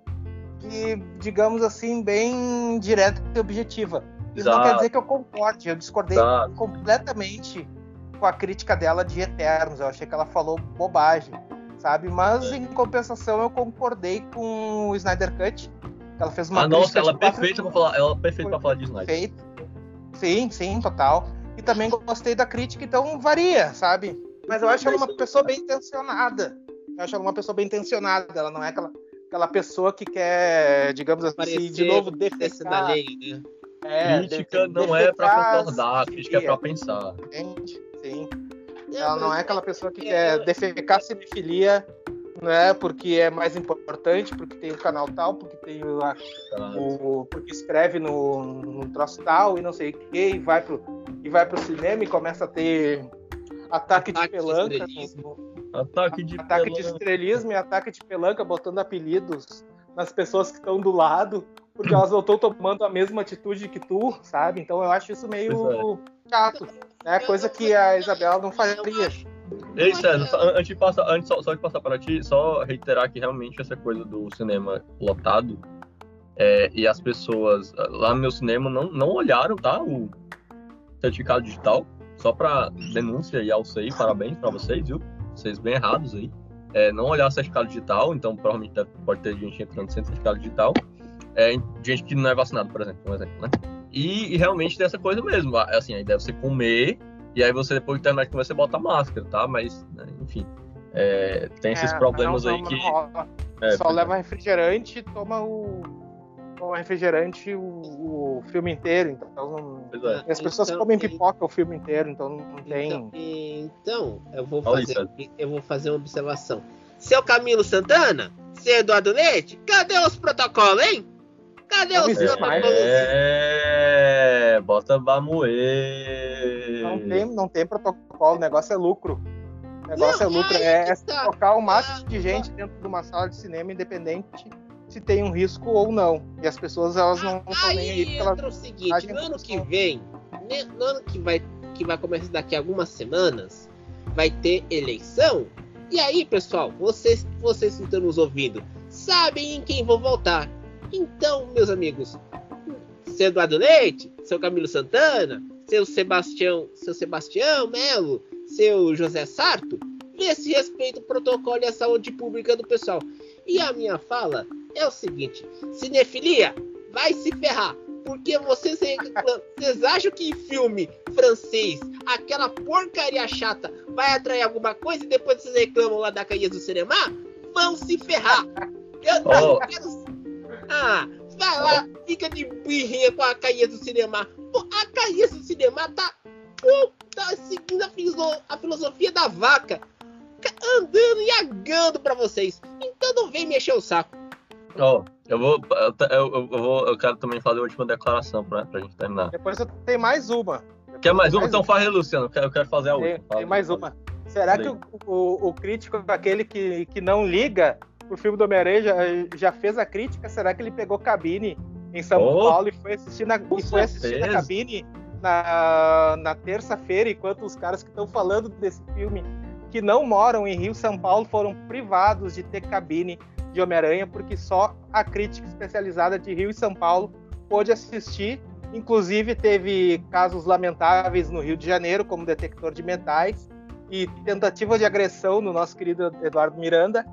e, digamos assim, bem direta e objetiva. Isso não quer dizer que eu concorde. Eu discordei Exato. completamente com a crítica dela de Eternos. Eu achei que ela falou bobagem, sabe? Mas em compensação eu concordei com o Snyder Cut. Ela fez uma ah, nossa, ela é perfeita para falar, ela é perfeita para falar de Snyder. Perfeito. Sim, sim, total. E também gostei da crítica, então varia, sabe? Mas eu acho ela uma pessoa bem intencionada. Eu acho ela uma pessoa bem intencionada. Ela não é aquela, aquela pessoa que quer, digamos assim, Parecer de novo defender. lei, né? É, crítica não é para concordar, crítica é para pensar. Gente, sim. Ela não é aquela pessoa que quer defecar cinefilia, né? Porque é mais importante, porque tem o canal tal, porque tem o, o porque escreve no, no troço tal e não sei o que, e vai pro e vai pro cinema e começa a ter ataque, ataque de pelanca, de ataque de ataque pelanca. de estrelismo e ataque de pelanca, botando apelidos nas pessoas que estão do lado porque elas não estão tomando a mesma atitude que tu, sabe? Então eu acho isso meio é. chato. É coisa que a Isabela não faria. Ei, César, antes de passar, antes só, só, de passar para ti, só reiterar que realmente essa coisa do cinema lotado é, e as pessoas lá no meu cinema não, não olharam, tá? O certificado digital, só para denúncia e ao SEI, parabéns para vocês, viu? Vocês bem errados aí. É, não olhar o certificado digital, então provavelmente pode ter gente entrando sem certificado digital é, gente que não é vacinado, por exemplo, um exemplo, né? E, e, realmente tem essa coisa mesmo, assim, aí deve você comer, e aí você depois de terminar de comer, você bota máscara, tá? Mas, né, enfim, é, tem esses é, problemas não, aí não, que... É, Só leva refrigerante e toma o, o refrigerante o, o, filme inteiro, então não, é. as pessoas então, comem pipoca o filme inteiro, então não tem... Então, então eu, vou fazer, eu vou fazer uma observação. Seu Camilo Santana, seu Eduardo Leite, cadê os protocolos, hein? Cadê o seu É, bota pra moer. Não tem, não tem protocolo, o negócio é lucro. O negócio não, é lucro, é, é tá. tocar o máximo de gente dentro de uma sala de cinema, independente se tem um risco ou não. E as pessoas, elas não estão nem aí. Entra elas, o seguinte, no ano que vem, né, no ano que vai, que vai começar daqui a algumas semanas, vai ter eleição. E aí, pessoal, vocês, vocês que estão nos ouvindo, sabem em quem vou votar. Então, meus amigos, seu Eduardo Leite, seu Camilo Santana, seu Sebastião, seu Sebastião Melo, seu José Sarto, vê se respeita o protocolo e a saúde pública do pessoal. E a minha fala é o seguinte: cinefilia, vai se ferrar. Porque vocês, vocês acham que filme francês, aquela porcaria chata, vai atrair alguma coisa e depois vocês reclamam lá da caída do cinema? Vão se ferrar! Eu não oh. quero ah, vai lá, fica de birrinha com a caía do cinema. A caía do cinema tá, tá seguindo a, a filosofia da vaca. Andando e agando pra vocês. Então não vem mexer o saco. Ó, oh, eu vou. Eu, eu, vou. Eu quero também fazer a última declaração pra, pra gente terminar. Depois eu tenho mais uma. Depois Quer mais uma? Então faz aí, Luciano. Eu quero fazer a última. Tem, tem mais uma. Será que o, o, o, crítico, aquele que, que não liga pro filme do Homem-Aranha, já, já fez a crítica? Será que ele pegou cabine em São oh, Paulo e foi assistir na, e foi assistir na cabine na, na terça-feira, enquanto os caras que estão falando desse filme que não moram em Rio São Paulo foram privados de ter cabine de Homem-Aranha, porque só a crítica especializada de Rio e São Paulo pôde assistir. Inclusive, teve casos lamentáveis no Rio de Janeiro, como detector de metais, e tentativa de agressão no nosso querido Eduardo Miranda,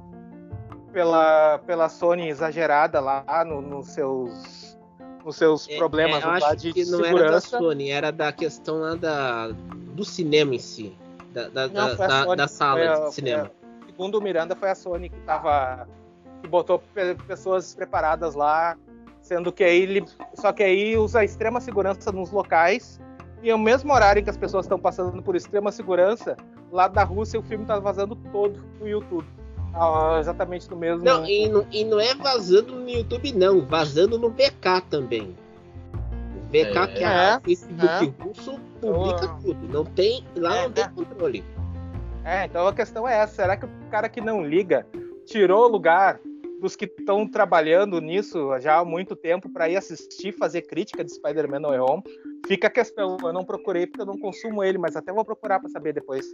pela, pela Sony exagerada lá nos no seus, nos seus é, problemas é, eu acho de que não segurança. era da Sony, era da questão lá da, do cinema em si, da, da, não, da, da sala de cinema. segundo o Miranda, foi a Sony que estava que botou pessoas preparadas lá, sendo que aí ele, só que aí usa extrema segurança nos locais e ao mesmo horário que as pessoas estão passando por extrema segurança, lá da Rússia o filme está vazando todo no YouTube. Ah, exatamente no mesmo. Não e, não, e não é vazando no YouTube, não, vazando no VK também. O VK é, que é, a Facebook é. russo publica então, tudo. Não tem, lá é, não tem é. controle. É, então a questão é essa: será que o cara que não liga tirou o lugar dos que estão trabalhando nisso já há muito tempo para ir assistir, fazer crítica de Spider-Man No Way Home. Fica a questão, eu não procurei porque eu não consumo ele, mas até vou procurar para saber depois.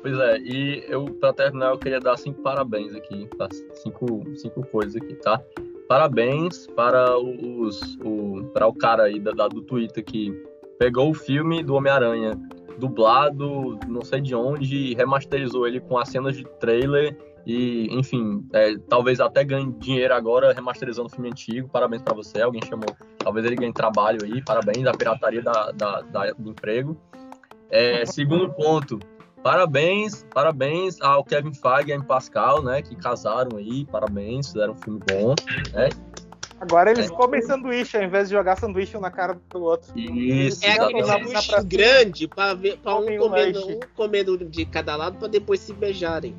Pois é, e eu, para terminar, eu queria dar cinco parabéns aqui, tá? cinco, cinco coisas aqui, tá? Parabéns para os, o, para o cara aí da, da, do Twitter que pegou o filme do Homem-Aranha dublado, não sei de onde, remasterizou ele com as cenas de trailer e, enfim, é, talvez até ganhe dinheiro agora remasterizando o filme antigo. Parabéns para você. Alguém chamou. Talvez ele ganhe trabalho aí. Parabéns da pirataria da, da, da do emprego. É, segundo ponto. Parabéns, parabéns ao Kevin Feige e a Pascal, né, que casaram aí, parabéns, fizeram um filme bom, né? Agora eles é. comem sanduíche ao invés de jogar sanduíche um na cara do outro. Isso. É aquele sanduíche grande para ver para um comendo, um comendo de cada lado para depois se beijarem.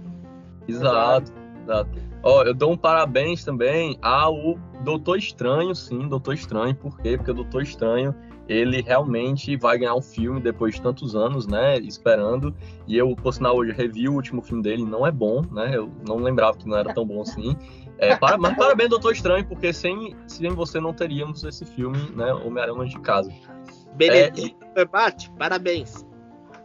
Exato, exato. Ó, eu dou um parabéns também ao Doutor Estranho, sim, Doutor Estranho. Por quê? Porque o Doutor Estranho, ele realmente vai ganhar um filme depois de tantos anos, né, esperando. E eu, por sinal, hoje revi o último filme dele, não é bom, né, eu não lembrava que não era tão bom assim. É, para, mas parabéns, Doutor Estranho, porque sem, sem você não teríamos esse filme, né, Homem-Aranha de Casa. Benedito é, e... parabéns.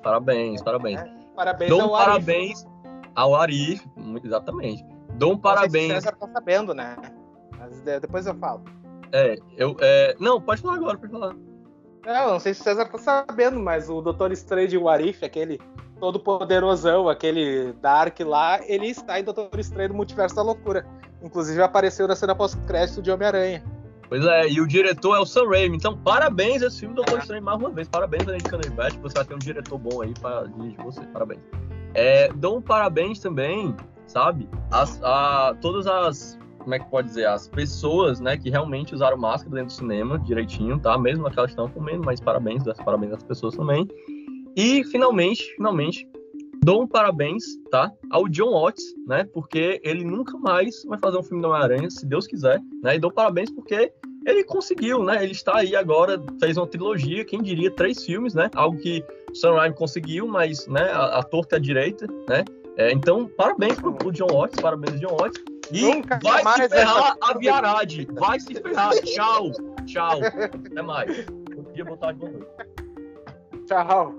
Parabéns, parabéns. É, parabéns Dou um parabéns ao Arif, exatamente. Dou um parabéns. César tá sabendo, né? Mas depois eu falo. É, eu. É... Não, pode falar agora, pode falar. Não, não sei se o César tá sabendo, mas o Doutor Strange Warif, aquele todo poderosão, aquele Dark lá, ele está em Doutor Estranho do Multiverso da Loucura. Inclusive apareceu na cena pós-crédito de Homem-Aranha. Pois é, e o diretor é o Sam Raimi. Então, parabéns esse filme Doutor Estranho mais uma vez. Parabéns a gente Cumberbatch, você vai ter um diretor bom aí para dirigir você. Parabéns. É, dou um parabéns também, sabe? As, a, todas as. Como é que pode dizer? As pessoas, né, que realmente usaram máscara dentro do cinema direitinho, tá? Mesmo aquelas que estão comendo, mas parabéns, parabéns às pessoas também. E finalmente, finalmente, dou um parabéns, tá? Ao John Watts, né? Porque ele nunca mais vai fazer um filme da Homem-Aranha, se Deus quiser, né? E dou parabéns porque ele conseguiu, né? Ele está aí agora, fez uma trilogia, quem diria, três filmes, né? Algo que Raimi conseguiu, mas, né, a, a torta é a direita, né? É, então, parabéns pro, pro John Watts, parabéns John Watts. E Nunca vai se ferrar a Viarade, vai se ferrar. Tchau, tchau. Até mais. Bom dia, boa tarde, boa noite. Tchau.